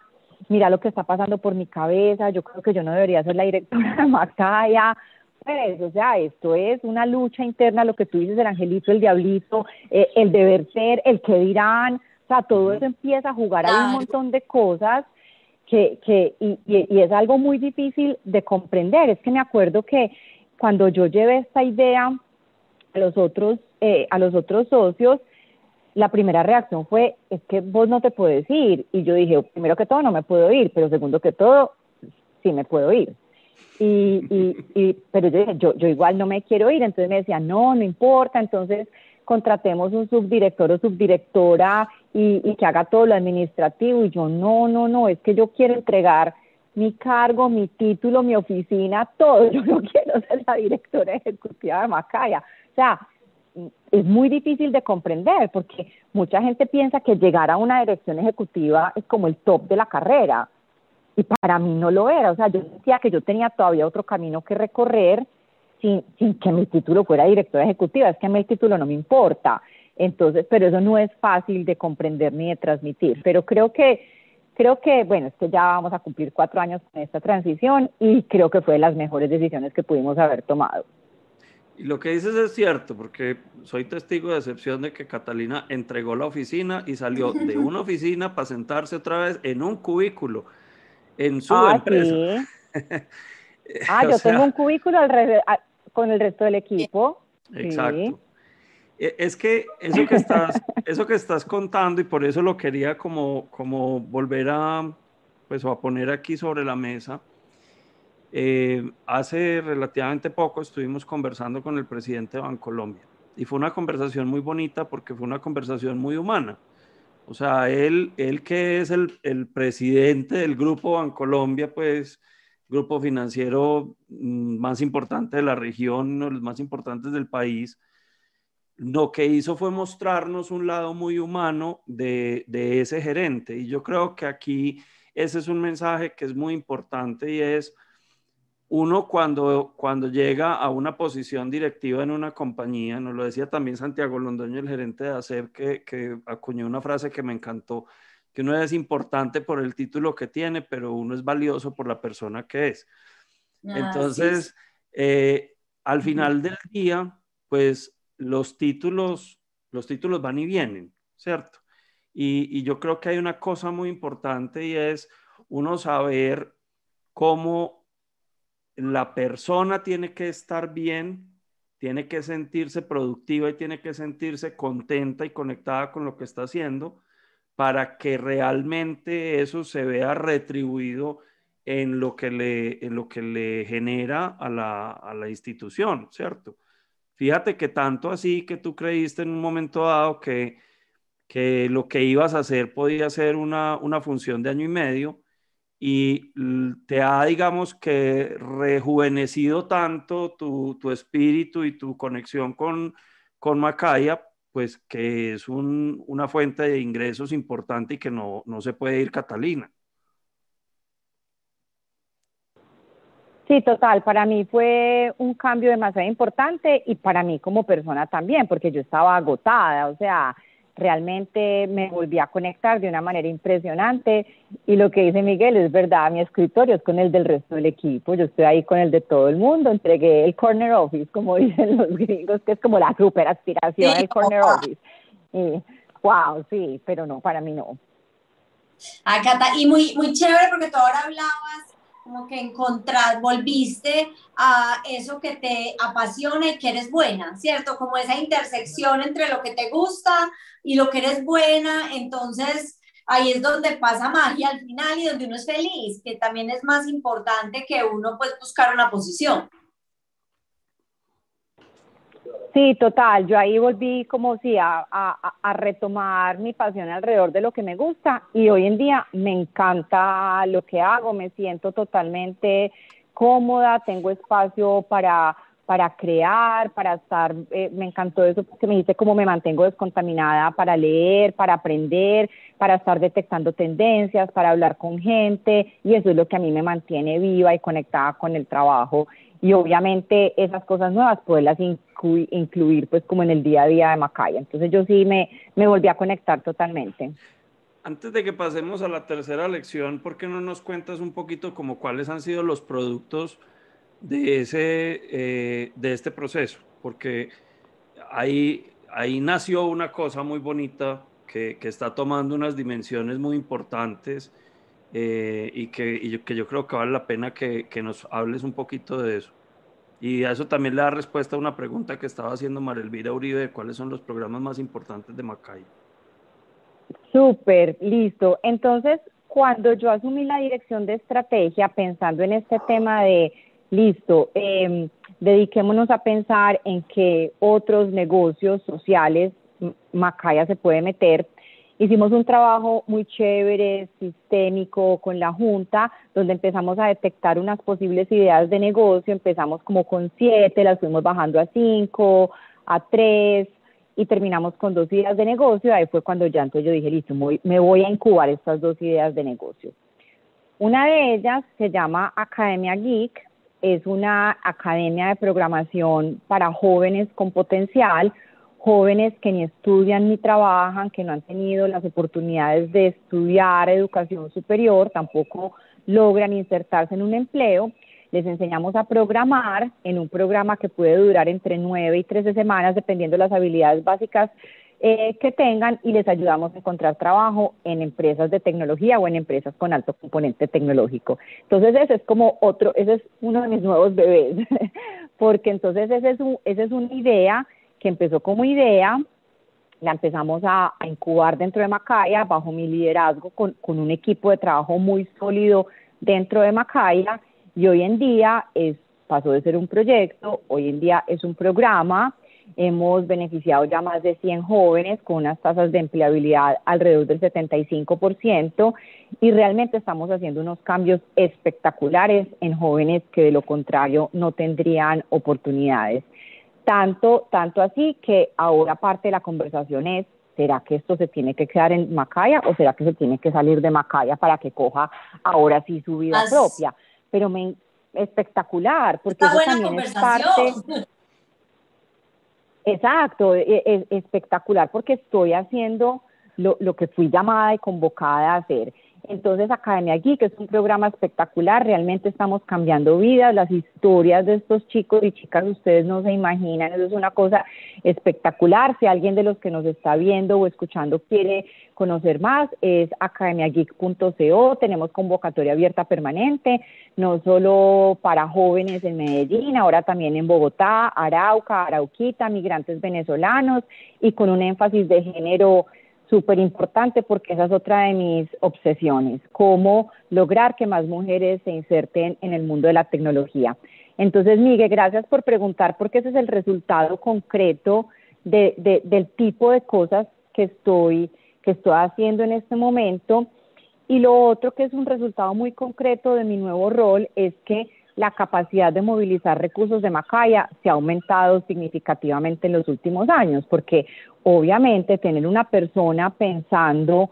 mira lo que está pasando por mi cabeza, yo creo que yo no debería ser la directora de Macaya, pues, o sea, esto es una lucha interna, lo que tú dices, el angelito, el diablito, eh, el deber ser, el que dirán, o sea, todo eso empieza a jugar a un montón de cosas que, que y, y, es algo muy difícil de comprender. Es que me acuerdo que cuando yo llevé esta idea a los otros, eh, a los otros socios, la primera reacción fue, es que vos no te puedes ir. Y yo dije, primero que todo, no me puedo ir, pero segundo que todo, sí me puedo ir. Y, y, y pero yo dije, yo, yo igual no me quiero ir. Entonces me decía, no, no importa. Entonces contratemos un subdirector o subdirectora y, y, que haga todo lo administrativo. Y yo, no, no, no, es que yo quiero entregar mi cargo, mi título, mi oficina, todo. Yo no quiero ser la directora ejecutiva de Macaya. O sea, es muy difícil de comprender porque mucha gente piensa que llegar a una dirección ejecutiva es como el top de la carrera. Y para mí no lo era. O sea, yo decía que yo tenía todavía otro camino que recorrer sin, sin que mi título fuera directora ejecutiva, es que a mí el título no me importa. Entonces, pero eso no es fácil de comprender ni de transmitir. Pero creo que, creo que, bueno, es que ya vamos a cumplir cuatro años con esta transición y creo que fue de las mejores decisiones que pudimos haber tomado. Y lo que dices es cierto, porque soy testigo de excepción de que Catalina entregó la oficina y salió de una oficina para sentarse otra vez en un cubículo en su ah, empresa. Ah, yo tengo un cubículo alrededor, con el resto del equipo. Exacto. E, es que eso que estás, eso que estás contando y por eso lo quería como, como volver a, pues, a poner aquí sobre la mesa. Eh, hace relativamente poco estuvimos conversando con el presidente de Bancolombia y fue una conversación muy bonita porque fue una conversación muy humana. O sea, él, él que es el, el presidente del grupo Bancolombia, pues grupo financiero mm, más importante de la región, uno de los más importantes del país, lo que hizo fue mostrarnos un lado muy humano de, de, ese gerente. Y yo creo que aquí ese es un mensaje que es muy importante y es uno cuando, cuando llega a una posición directiva en una compañía, nos lo decía también Santiago Londoño, el gerente de ACEP, que, que acuñó una frase que me encantó, que uno es importante por el título que tiene, pero uno es valioso por la persona que es. Ah, Entonces, eh, al final del día, pues los títulos, los títulos van y vienen, ¿cierto? Y, y yo creo que hay una cosa muy importante y es uno saber cómo la persona tiene que estar bien, tiene que sentirse productiva y tiene que sentirse contenta y conectada con lo que está haciendo para que realmente eso se vea retribuido en lo que le, en lo que le genera a la, a la institución, ¿cierto? Fíjate que tanto así que tú creíste en un momento dado que, que lo que ibas a hacer podía ser una, una función de año y medio y te ha, digamos, que rejuvenecido tanto tu, tu espíritu y tu conexión con, con Macaya, pues que es una fuente de ingresos importante y que no, no se puede ir Catalina. Sí, total. Para mí fue un cambio demasiado importante y para mí como persona también, porque yo estaba agotada, o sea, realmente me volví a conectar de una manera impresionante y lo que dice Miguel es verdad, mi escritorio es con el del resto del equipo, yo estoy ahí con el de todo el mundo, entregué el corner office, como dicen los gringos, que es como la super aspiración el corner office. Y, wow, sí, pero no, para mí no. Ah, Cata, y muy, muy chévere porque tú ahora hablabas como que encontrar, volviste a eso que te apasiona y que eres buena, ¿cierto? Como esa intersección entre lo que te gusta y lo que eres buena, entonces ahí es donde pasa magia al final y donde uno es feliz, que también es más importante que uno pues buscar una posición. Sí, total. Yo ahí volví como si a, retomar mi pasión alrededor de lo que me gusta y hoy en día me encanta lo que hago, me siento totalmente cómoda, tengo espacio para, para crear, para estar, eh, me encantó eso porque me dice cómo me mantengo descontaminada para leer, para aprender, para estar detectando tendencias, para hablar con gente y eso es lo que a mí me mantiene viva y conectada con el trabajo y obviamente esas cosas nuevas poderlas incluir pues como en el día a día de Macaya. Entonces yo sí me, me volví a conectar totalmente. Antes de que pasemos a la tercera lección, ¿por qué no nos cuentas un poquito como cuáles han sido los productos de, ese, eh, de este proceso? Porque ahí, ahí nació una cosa muy bonita que, que está tomando unas dimensiones muy importantes eh, y, que, y yo, que yo creo que vale la pena que, que, nos hables un poquito de eso. Y a eso también le da respuesta a una pregunta que estaba haciendo Marelvira Uribe de cuáles son los programas más importantes de Macay. Súper, listo. Entonces, cuando yo asumí la dirección de estrategia, pensando en este tema de, listo, eh, dediquémonos a pensar en qué otros negocios sociales Macaya se puede meter, Hicimos un trabajo muy chévere, sistémico con la Junta, donde empezamos a detectar unas posibles ideas de negocio. Empezamos como con siete, las fuimos bajando a cinco, a tres, y terminamos con dos ideas de negocio. Ahí fue cuando ya entonces yo dije, listo, me voy a incubar estas dos ideas de negocio. Una de ellas se llama Academia Geek, es una academia de programación para jóvenes con potencial jóvenes que ni estudian ni trabajan, que no han tenido las oportunidades de estudiar educación superior, tampoco logran insertarse en un empleo. Les enseñamos a programar en un programa que puede durar entre 9 y 13 semanas, dependiendo de las habilidades básicas eh, que tengan, y les ayudamos a encontrar trabajo en empresas de tecnología o en empresas con alto componente tecnológico. Entonces, ese es como otro, ese es uno de mis nuevos bebés, porque entonces ese es esa es una idea que empezó como idea, la empezamos a, incubar dentro de Macaya bajo mi liderazgo con, con, un equipo de trabajo muy sólido dentro de Macaya y hoy en día es, pasó de ser un proyecto, hoy en día es un programa, hemos beneficiado ya más de 100 jóvenes con unas tasas de empleabilidad alrededor del 75% y realmente estamos haciendo unos cambios espectaculares en jóvenes que de lo contrario no tendrían oportunidades. Tanto, tanto así que ahora parte de la conversación es, ¿será que esto se tiene que quedar en Macaya o será que se tiene que salir de Macaya para que coja ahora sí su vida propia? Pero me, espectacular, porque eso también es parte... Exacto, es, e, espectacular porque estoy haciendo lo, lo que fui llamada y convocada a hacer. Entonces, Academia Geek es un programa espectacular, realmente estamos cambiando vidas, las historias de estos chicos y chicas ustedes no se imaginan, eso es una cosa espectacular. Si alguien de los que nos está viendo o escuchando quiere conocer más, es academiageek.co, tenemos convocatoria abierta permanente, no solo para jóvenes en Medellín, ahora también en Bogotá, Arauca, Arauquita, migrantes venezolanos y con un énfasis de género súper importante porque esa es otra de mis obsesiones, cómo lograr que más mujeres se inserten en el mundo de la tecnología. Entonces, Miguel, gracias por preguntar porque ese es el resultado concreto de, del tipo de cosas que estoy, que estoy haciendo en este momento. Y lo otro que es un resultado muy concreto de mi nuevo rol es que la capacidad de movilizar recursos de Macaya se ha aumentado significativamente en los últimos años, porque obviamente tener una persona pensando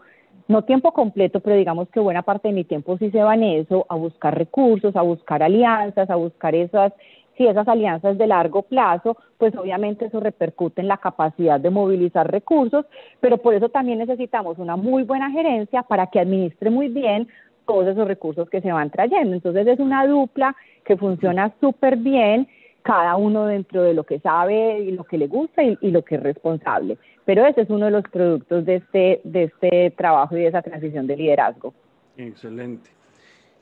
no tiempo completo, pero digamos que buena parte de mi tiempo sí se va en eso, a buscar recursos, a buscar alianzas, a buscar esas, si esas alianzas de largo plazo, pues obviamente eso repercute en la capacidad de movilizar recursos, pero por eso también necesitamos una muy buena gerencia para que administre muy bien todos esos recursos que se van trayendo. Entonces es una dupla que funciona súper bien, cada uno dentro de lo que sabe y lo que le gusta y, lo que es responsable. Pero ese es uno de los productos de este, de este trabajo y de esa transición de liderazgo. Excelente.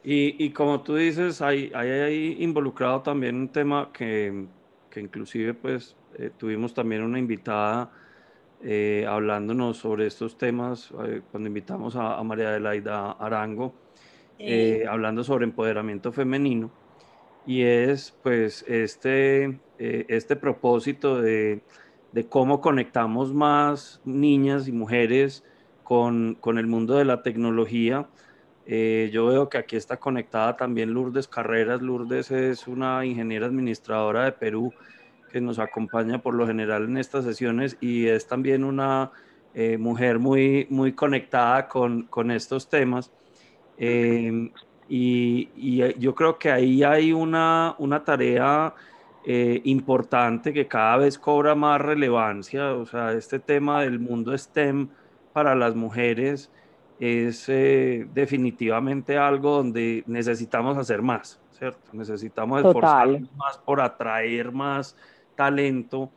Y, y como tú dices, hay, hay, hay, involucrado también un tema que, que inclusive pues eh, tuvimos también una invitada eh, hablándonos sobre estos temas eh, cuando invitamos a, a, María Adelaida Arango, eh, hablando sobre empoderamiento femenino. Y es pues este, eh, este propósito de de cómo conectamos más niñas y mujeres con, con el mundo de la tecnología. Eh, yo veo que aquí está conectada también Lourdes Carreras. Lourdes es una ingeniera administradora de Perú que nos acompaña por lo general en estas sesiones y es también una eh, mujer muy, muy conectada con, con estos temas. Eh, y, y, yo creo que ahí hay una, una tarea eh, importante que cada vez cobra más relevancia. O sea, este tema del mundo STEM para las mujeres es eh, definitivamente algo donde necesitamos hacer más, ¿cierto? Necesitamos esforzarnos más por atraer más talento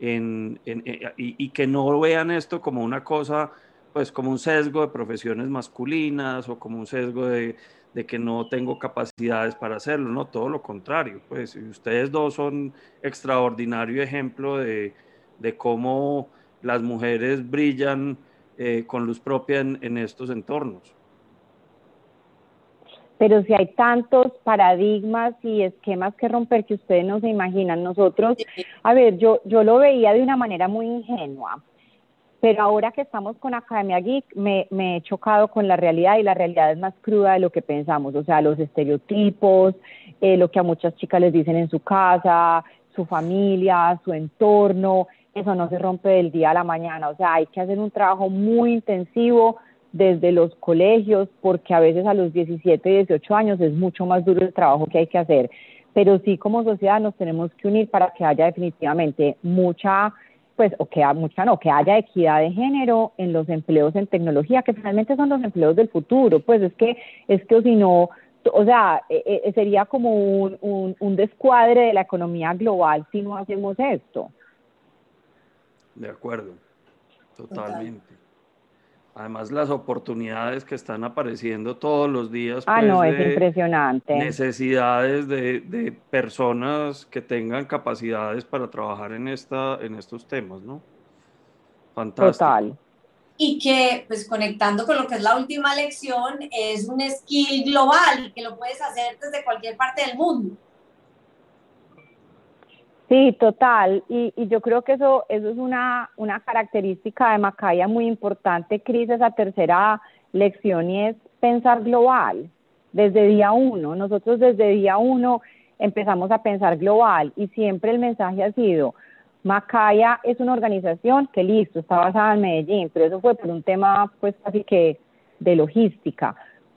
en, en, en, y, y, que no vean esto como una cosa, pues como un sesgo de profesiones masculinas o como un sesgo de, de que no tengo capacidades para hacerlo, no, todo lo contrario, pues ustedes dos son extraordinario ejemplo de, de cómo las mujeres brillan eh, con luz propia en, en, estos entornos. Pero si hay tantos paradigmas y esquemas que romper que ustedes no se imaginan, nosotros, a ver, yo, yo lo veía de una manera muy ingenua pero ahora que estamos con Academia Geek me, he chocado con la realidad y la realidad es más cruda de lo que pensamos, o sea, los estereotipos, eh, lo que a muchas chicas les dicen en su casa, su familia, su entorno, eso no se rompe del día a la mañana, o sea, hay que hacer un trabajo muy intensivo desde los colegios, porque a veces a los 17, 18 años es mucho más duro el trabajo que hay que hacer, pero sí como sociedad nos tenemos que unir para que haya definitivamente mucha pues, o que mucha no, que haya equidad de género en los empleos en tecnología, que finalmente son los empleos del futuro, pues es que, es que si no, o sea, e, e, sería como un, un, descuadre de la economía global si no hacemos esto. De acuerdo, totalmente. Total. Además, las oportunidades que están apareciendo todos los días. Ah, pues, no, es impresionante. Necesidades de, de, personas que tengan capacidades para trabajar en, esta, en estos temas, ¿no? Fantástico. Total. Y que, pues conectando con lo que es la última lección, es un skill global y que lo puedes hacer desde cualquier parte del mundo. Sí, total. Y, y, yo creo que eso, eso es una, característica de Macaya muy importante, Cris, esa tercera lección y es pensar global. Desde día uno, nosotros desde día uno empezamos a pensar global y siempre el mensaje ha sido, Macaya es una organización que listo, está basada en Medellín, pero eso fue por un tema pues casi que de logística.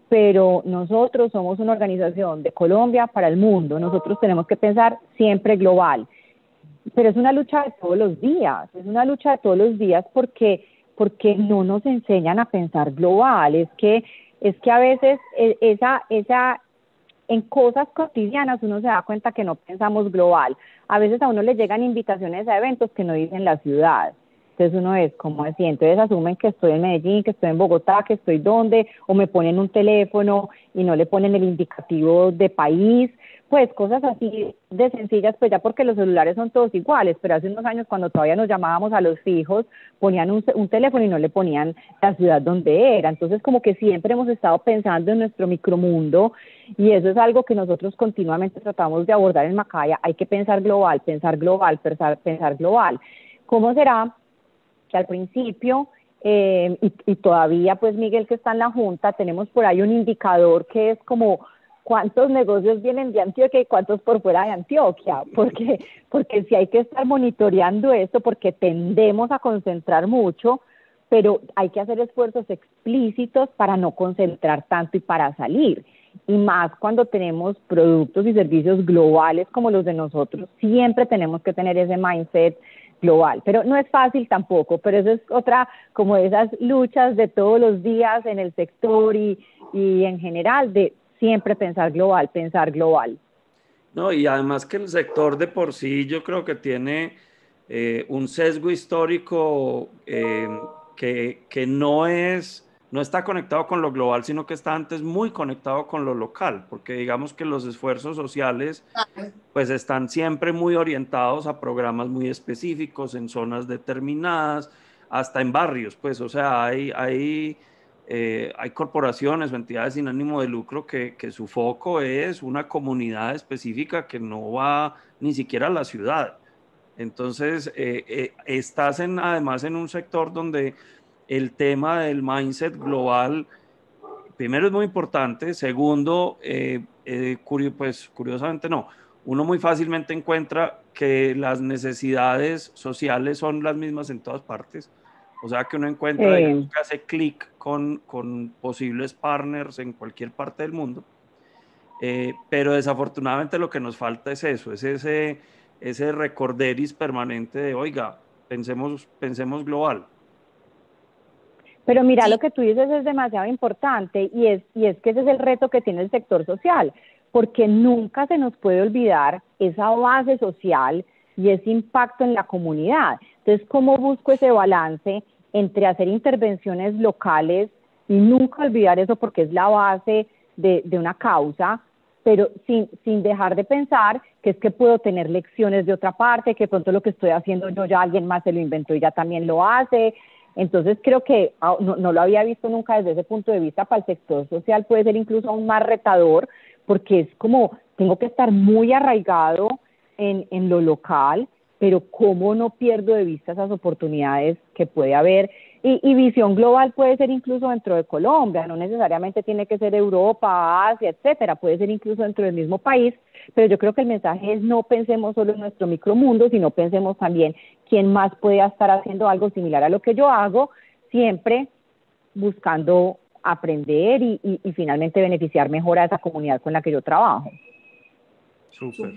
Pero nosotros somos una organización de Colombia para el mundo, nosotros tenemos que pensar siempre global pero es una lucha de todos los días, es una lucha de todos los días porque, porque no nos enseñan a pensar global, es que, es que a veces e, esa, esa, en cosas cotidianas uno se da cuenta que no pensamos global, a veces a uno le llegan invitaciones a eventos que no dicen la ciudad, entonces uno es como así, entonces asumen que estoy en Medellín, que estoy en Bogotá, que estoy donde, o me ponen un teléfono y no le ponen el indicativo de país, pues cosas así de sencillas, pues ya porque los celulares son todos iguales, pero hace unos años cuando todavía nos llamábamos a los fijos, ponían un, un, teléfono y no le ponían la ciudad donde era. Entonces como que siempre hemos estado pensando en nuestro micromundo y eso es algo que nosotros continuamente tratamos de abordar en Macaya. Hay que pensar global, pensar global, pensar, pensar global. ¿Cómo será que al principio eh, y, y todavía pues Miguel que está en la junta, tenemos por ahí un indicador que es como cuántos negocios vienen de Antioquia y cuántos por fuera de Antioquia, porque, porque si hay que estar monitoreando esto, porque tendemos a concentrar mucho, pero hay que hacer esfuerzos explícitos para no concentrar tanto y para salir. Y más cuando tenemos productos y servicios globales como los de nosotros, siempre tenemos que tener ese mindset global. Pero no es fácil tampoco, pero eso es otra, como esas luchas de todos los días en el sector y, y en general, de siempre pensar global, pensar global. No, y además que el sector de por sí yo creo que tiene eh, un sesgo histórico eh, que, que, no es, no está conectado con lo global, sino que está antes muy conectado con lo local, porque digamos que los esfuerzos sociales pues están siempre muy orientados a programas muy específicos en zonas determinadas, hasta en barrios, pues, o sea, hay, hay eh, hay corporaciones o entidades sin ánimo de lucro que, su foco es una comunidad específica que no va ni siquiera a la ciudad. Entonces, eh, eh, estás en, además en un sector donde el tema del mindset global, primero es muy importante, segundo, pues curiosamente no, uno muy fácilmente encuentra que las necesidades sociales son las mismas en todas partes. O sea que uno encuentra, que hace clic con, con, posibles partners en cualquier parte del mundo. Eh, pero desafortunadamente lo que nos falta es eso, es ese, ese recorderis permanente de, oiga, pensemos, pensemos global. Pero mira, lo que tú dices es demasiado importante y es, y es que ese es el reto que tiene el sector social, porque nunca se nos puede olvidar esa base social y ese impacto en la comunidad. Entonces, ¿cómo busco ese balance entre hacer intervenciones locales y nunca olvidar eso porque es la base de, una causa, pero sin, sin dejar de pensar que es que puedo tener lecciones de otra parte, que pronto lo que estoy haciendo yo ya alguien más se lo inventó y ya también lo hace. Entonces creo que ah, no, lo había visto nunca desde ese punto de vista para el sector social, puede ser incluso aún más retador, porque es como tengo que estar muy arraigado en, en lo local pero cómo no pierdo de vista esas oportunidades que puede haber. Y, visión global puede ser incluso dentro de Colombia, no necesariamente tiene que ser Europa, Asia, etcétera, puede ser incluso dentro del mismo país, pero yo creo que el mensaje es no pensemos solo en nuestro micromundo, sino pensemos también quién más puede estar haciendo algo similar a lo que yo hago, siempre buscando aprender y, y finalmente beneficiar mejor a esa comunidad con la que yo trabajo. Súper.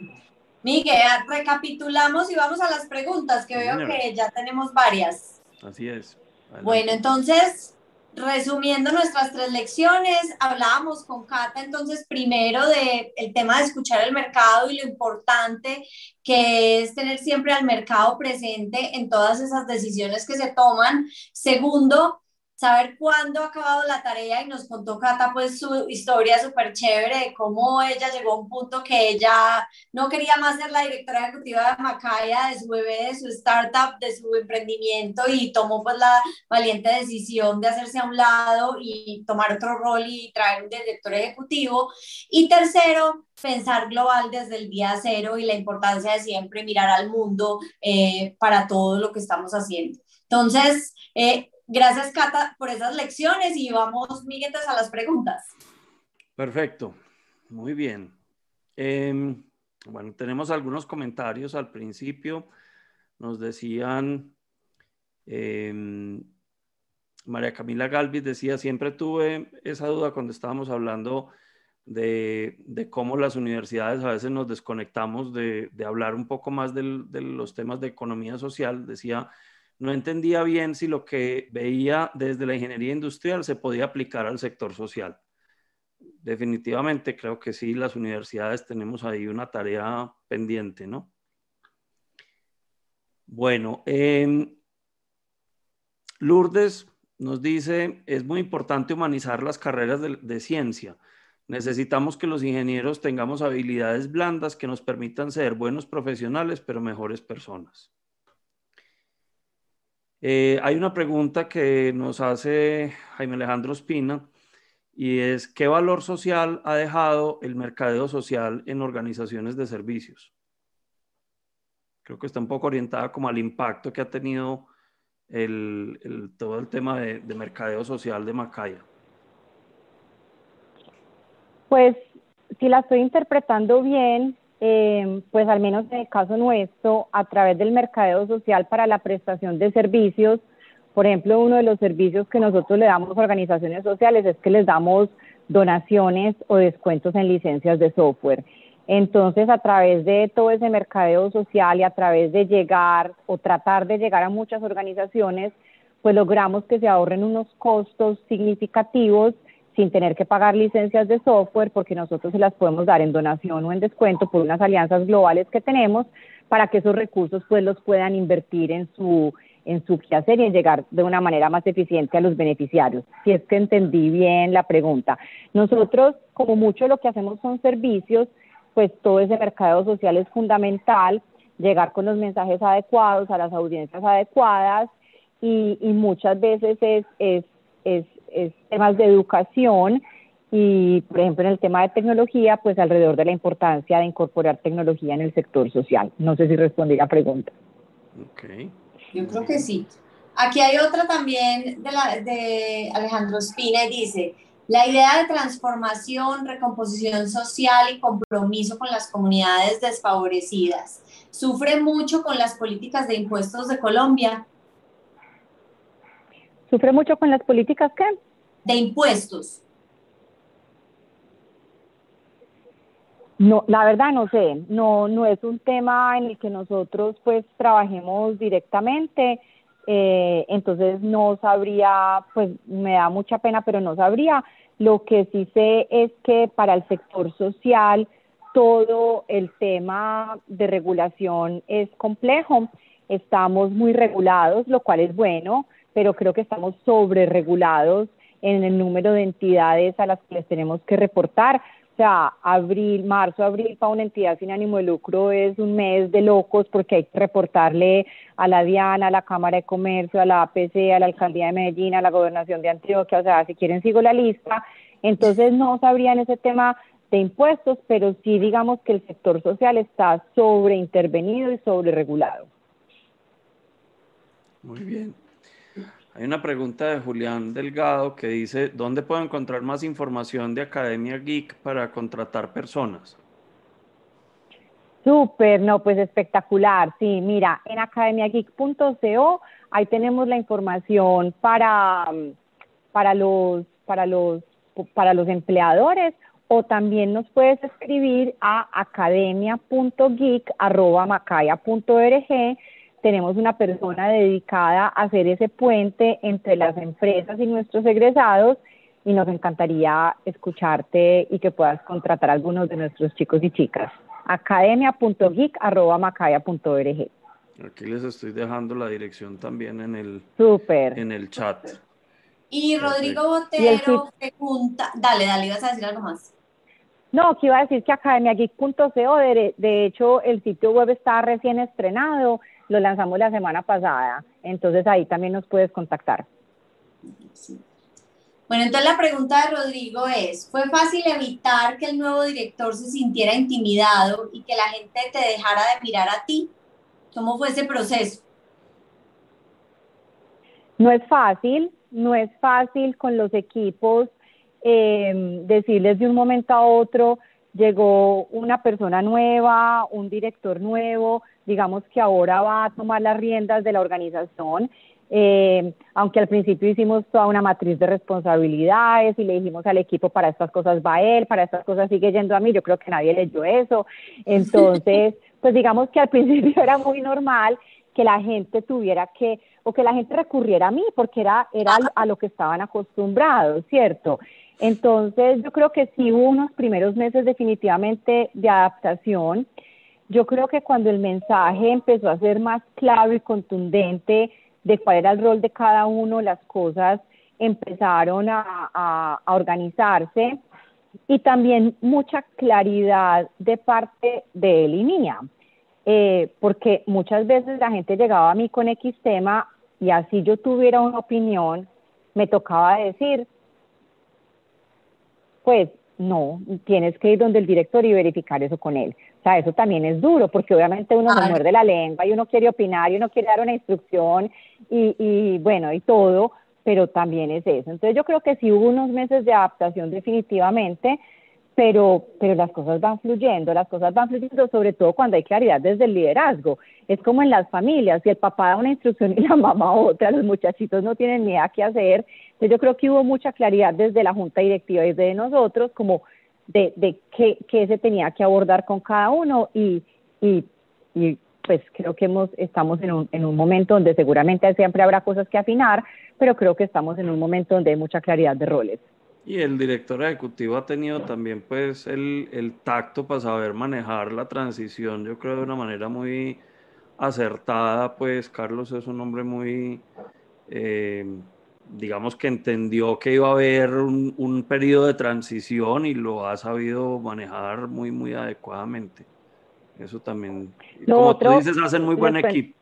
Miguel, recapitulamos y vamos a las preguntas, que veo que ya tenemos varias. Así es. Bueno, entonces, resumiendo nuestras tres lecciones, hablábamos con Cata entonces primero de el tema de escuchar el mercado y lo importante que es tener siempre al mercado presente en todas esas decisiones que se toman. Segundo, saber cuándo ha acabado la tarea y nos contó Cata pues su historia súper chévere de cómo ella llegó a un punto que ella no quería más ser la directora ejecutiva de Macaya, de su bebé, de su startup, de su emprendimiento y tomó pues la valiente decisión de hacerse a un lado y tomar otro rol y traer un director ejecutivo. Y tercero, pensar global desde el día cero y la importancia de siempre mirar al mundo eh, para todo lo que estamos haciendo. Entonces, eh, Gracias, Cata, por esas lecciones y vamos, Miguel, a las preguntas. Perfecto, muy bien. Em, bueno, tenemos algunos comentarios al principio. Nos decían, em, María Camila Galvis decía, siempre tuve esa duda cuando estábamos hablando de, cómo las universidades a veces nos desconectamos de, hablar un poco más de los temas de economía social. Decía, no entendía bien si lo que veía desde la ingeniería industrial se podía aplicar al sector social. Definitivamente creo que sí, las universidades tenemos ahí una tarea pendiente, ¿no? Bueno, em, Lourdes nos dice, es muy importante humanizar las carreras de, de ciencia. Necesitamos que los ingenieros tengamos habilidades blandas que nos permitan ser buenos profesionales, pero mejores personas. Eh, hay una pregunta que nos hace Jaime Alejandro Espina y es, ¿qué valor social ha dejado el mercadeo social en organizaciones de servicios? Creo que está un poco orientada como al impacto que ha tenido el, todo el tema de, mercadeo social de Macaya. Pues si la estoy interpretando bien, eh, pues al menos en el caso nuestro, a través del mercadeo social para la prestación de servicios, por ejemplo, uno de los servicios que nosotros le damos a organizaciones sociales es que les damos donaciones o descuentos en licencias de software. Entonces, a través de todo ese mercadeo social y a través de llegar o tratar de llegar a muchas organizaciones, pues logramos que se ahorren unos costos significativos sin tener que pagar licencias de software, porque nosotros se las podemos dar en donación o en descuento por unas alianzas globales que tenemos para que esos recursos pues los puedan invertir en su en su quehacer y en llegar de una manera más eficiente a los beneficiarios. Si es que entendí bien la pregunta. Nosotros, como mucho lo que hacemos son servicios, pues todo ese mercado social es fundamental, llegar con los mensajes adecuados a las audiencias adecuadas y, muchas veces es, es, es es temas de educación y, por ejemplo, en el tema de tecnología, pues alrededor de la importancia de incorporar tecnología en el sector social. No sé si respondí la pregunta. Okay. Yo creo que sí. Aquí hay otra también de, la, de Alejandro Espina y dice, la idea de transformación, recomposición social y compromiso con las comunidades desfavorecidas sufre mucho con las políticas de impuestos de Colombia. ¿Sufre mucho con las políticas qué? De impuestos. No, la verdad no sé, no, no es un tema en el que nosotros pues trabajemos directamente, eh, entonces no sabría, pues me da mucha pena, pero no sabría. Lo que sí sé es que para el sector social todo el tema de regulación es complejo, estamos muy regulados, lo cual es bueno, pero creo que estamos sobre regulados en el número de entidades a las que les tenemos que reportar. O sea, abril, marzo, abril para una entidad sin ánimo de lucro es un mes de locos porque hay que reportarle a la DIANA, a la Cámara de Comercio, a la APC, a la Alcaldía de Medellín, a la Gobernación de Antioquia, o sea, si quieren sigo la lista. Entonces no sabrían ese tema de impuestos, pero sí digamos que el sector social está sobreintervenido y sobre regulado. Muy bien. Una pregunta de Julián Delgado que dice, ¿dónde puedo encontrar más información de Academia Geek para contratar personas? Súper, no, pues espectacular. Sí, mira, en academiageek.co ahí tenemos la información para, para, los, para, los, para los empleadores o también nos puedes escribir a academia.geek.macaya.org tenemos una persona dedicada a hacer ese puente entre las empresas y nuestros egresados y nos encantaría escucharte y que puedas contratar a algunos de nuestros chicos y chicas. academia.geek.macaya.org Aquí les estoy dejando la dirección también en el, en el chat. Y Rodrigo Botero pregunta, dale, dale, ibas a decir algo más. No, que iba a decir que academiageek.co, de, de hecho el sitio web está recién estrenado, lo lanzamos la semana pasada, entonces ahí también nos puedes contactar. Bueno, entonces la pregunta de Rodrigo es, ¿fue fácil evitar que el nuevo director se sintiera intimidado y que la gente te dejara de mirar a ti? ¿Cómo fue ese proceso? No es fácil, no es fácil con los equipos eh, decirles de un momento a otro, llegó una persona nueva, un director nuevo, digamos que ahora va a tomar las riendas de la organización. Eh, aunque al principio hicimos toda una matriz de responsabilidades y le dijimos al equipo para estas cosas va él, para estas cosas sigue yendo a mí, yo creo que nadie leyó eso. Entonces, pues digamos que al principio era muy normal que la gente tuviera que, o que la gente recurriera a mí, porque era, era a lo que estaban acostumbrados, ¿cierto? Entonces, yo creo que sí hubo unos primeros meses definitivamente de adaptación. Yo creo que cuando el mensaje empezó a ser más claro y contundente de cuál era el rol de cada uno, las cosas empezaron a, organizarse y también mucha claridad de parte de él y mía, eh, porque muchas veces la gente llegaba a mí con X tema y así yo tuviera una opinión, me tocaba decir, pues no, tienes que ir donde el director y verificar eso con él. O sea, eso también es duro, porque obviamente uno se muerde la lengua y uno quiere opinar y uno quiere dar una instrucción y, y bueno, y todo, pero también es eso. Entonces yo creo que sí hubo unos meses de adaptación definitivamente, pero, pero las cosas van fluyendo, las cosas van fluyendo sobre todo cuando hay claridad desde el liderazgo. Es como en las familias, si el papá da una instrucción y la mamá otra, los muchachitos no tienen ni idea qué hacer. Yo creo que hubo mucha claridad desde la junta directiva y desde nosotros como de, de qué, qué, se tenía que abordar con cada uno y, y, y pues creo que hemos, estamos en un, en un momento donde seguramente siempre habrá cosas que afinar, pero creo que estamos en un momento donde hay mucha claridad de roles. Y el director ejecutivo ha tenido también pues el, el, tacto para saber manejar la transición, yo creo de una manera muy acertada, pues Carlos es un hombre muy, eh, digamos que entendió que iba a haber un, un, periodo de transición y lo ha sabido manejar muy, muy adecuadamente. Eso también, lo como otro, tú dices, hacen muy buen equipo.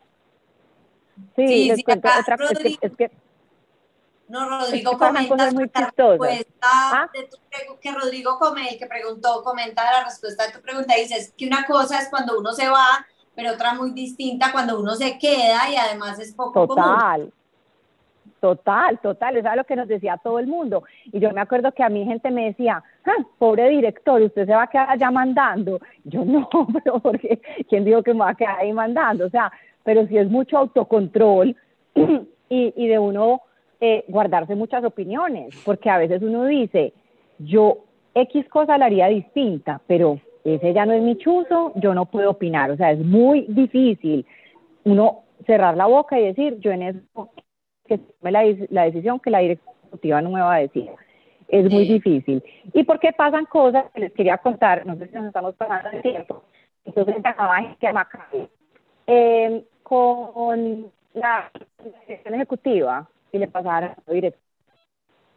Sí, sí, les cuento otra cosa, es que no, Rodrigo comenta muy la respuesta ¿Ah? de tu que Rodrigo come, el que preguntó, comenta la respuesta de tu pregunta, dices que una cosa es cuando uno se va, pero otra muy distinta cuando uno se queda y además es poco Total. Total, total, eso es lo que nos decía todo el mundo. Y yo me acuerdo que a mi gente me decía, ah, pobre director, usted se va a quedar allá mandando. Yo no, pero porque, ¿quién dijo que me va a quedar ahí mandando? O sea, pero si es mucho autocontrol y, y de uno eh, guardarse muchas opiniones, porque a veces uno dice, yo X cosa la haría distinta, pero ese ya no es mi chuzo, yo no puedo opinar, o sea, es muy difícil uno cerrar la boca y decir, yo en eso que tome la, la decisión que la directiva no me va a decir. Es muy difícil. ¿Y por qué pasan cosas que les quería contar? No sé si nos estamos pasando el tiempo. Entonces, que eh, con la dirección ejecutiva, y le pasara directo.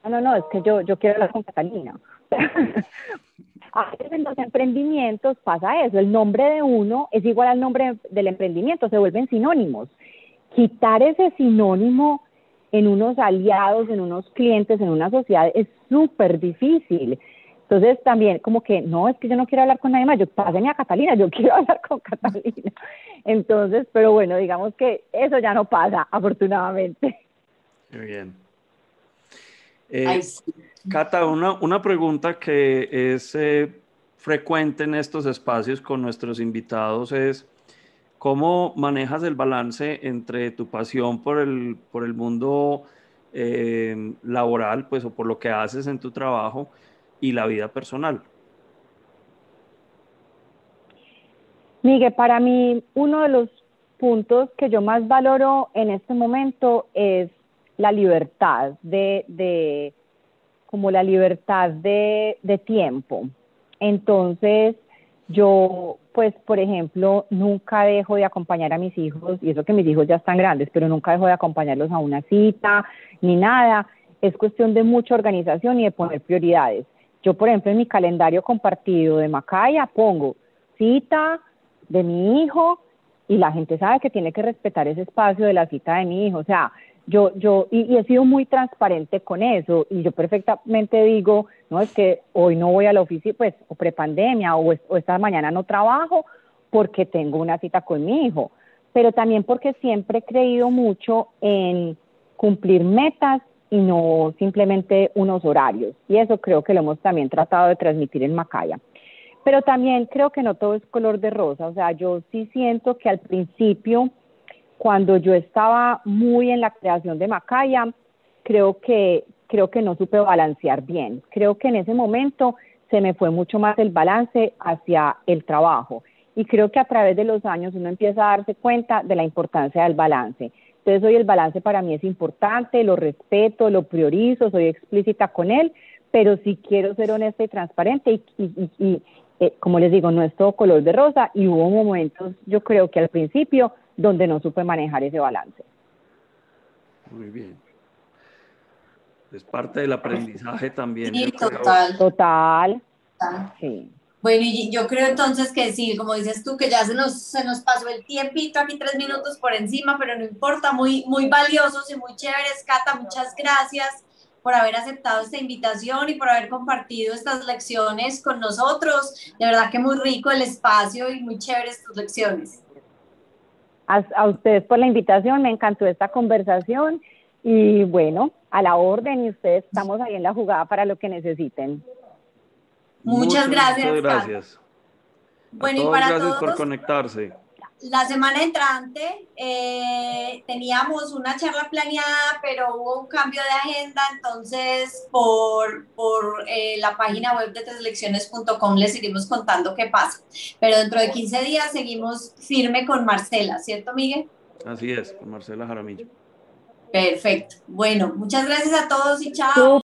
No, no, no, es que yo, yo quiero hablar con Catalina. a veces en los emprendimientos pasa eso, el nombre de uno es igual al nombre del emprendimiento, se vuelven sinónimos. Quitar ese sinónimo en unos aliados, en unos clientes, en una sociedad es súper difícil. Entonces también como que, no, es que yo no quiero hablar con nadie más, yo pásenme a Catalina, yo quiero hablar con Catalina. Entonces, pero bueno, digamos que eso ya no pasa, afortunadamente. Muy bien. Eh, Cata, una, una, pregunta que es eh, frecuente en estos espacios con nuestros invitados es, ¿cómo manejas el balance entre tu pasión por el, por el mundo eh, laboral, pues, o por lo que haces en tu trabajo y la vida personal? Miguel, para mí uno de los puntos que yo más valoro en este momento es la libertad de, de como la libertad de, de tiempo. Entonces, yo, pues, por ejemplo, nunca dejo de acompañar a mis hijos, y eso que mis hijos ya están grandes, pero nunca dejo de acompañarlos a una cita, ni nada. Es cuestión de mucha organización y de poner prioridades. Yo, por ejemplo, en mi calendario compartido de Macaya pongo cita de mi hijo y la gente sabe que tiene que respetar ese espacio de la cita de mi hijo. O sea, yo, yo, y, he sido muy transparente con eso, y yo perfectamente digo, no, es que hoy no voy a la oficina, pues, o prepandemia, o, o esta mañana no trabajo porque tengo una cita con mi hijo, pero también porque siempre he creído mucho en cumplir metas y no simplemente unos horarios, y eso creo que lo hemos también tratado de transmitir en Macaya. Pero también creo que no todo es color de rosa, o sea, yo sí siento que al principio cuando yo estaba muy en la creación de Macaya, creo que, creo que no supe balancear bien. Creo que en ese momento se me fue mucho más el balance hacia el trabajo. Y creo que a través de los años uno empieza a darse cuenta de la importancia del balance. Entonces hoy el balance para mí es importante, lo respeto, lo priorizo, soy explícita con él, pero sí quiero ser honesta y transparente y, eh, como les digo, no es todo color de rosa y hubo momentos, yo creo que al principio donde no supe manejar ese balance. Muy bien. Es parte del aprendizaje también. Sí, total. Total. Sí. Bueno, y yo creo entonces que sí, como dices tú, que ya se nos, se nos pasó el tiempito, aquí tres minutos por encima, pero no importa, muy, muy valiosos y muy chéveres. Cata, muchas gracias por haber aceptado esta invitación y por haber compartido estas lecciones con nosotros. De verdad que muy rico el espacio y muy chéveres tus lecciones a, ustedes por la invitación, me encantó esta conversación y bueno, a la orden y ustedes estamos ahí en la jugada para lo que necesiten. Muchas, gracias. Muchas gracias. Bueno, y para gracias todos, por conectarse. La semana entrante eh, teníamos una charla planeada, pero hubo un cambio de agenda, entonces por, por eh, la página web de treslecciones.com les seguimos contando qué pasa. Pero dentro de 15 días seguimos firme con Marcela, ¿cierto, Miguel? Así es, con Marcela Jaramillo. Perfecto. Bueno, muchas gracias a todos y chao.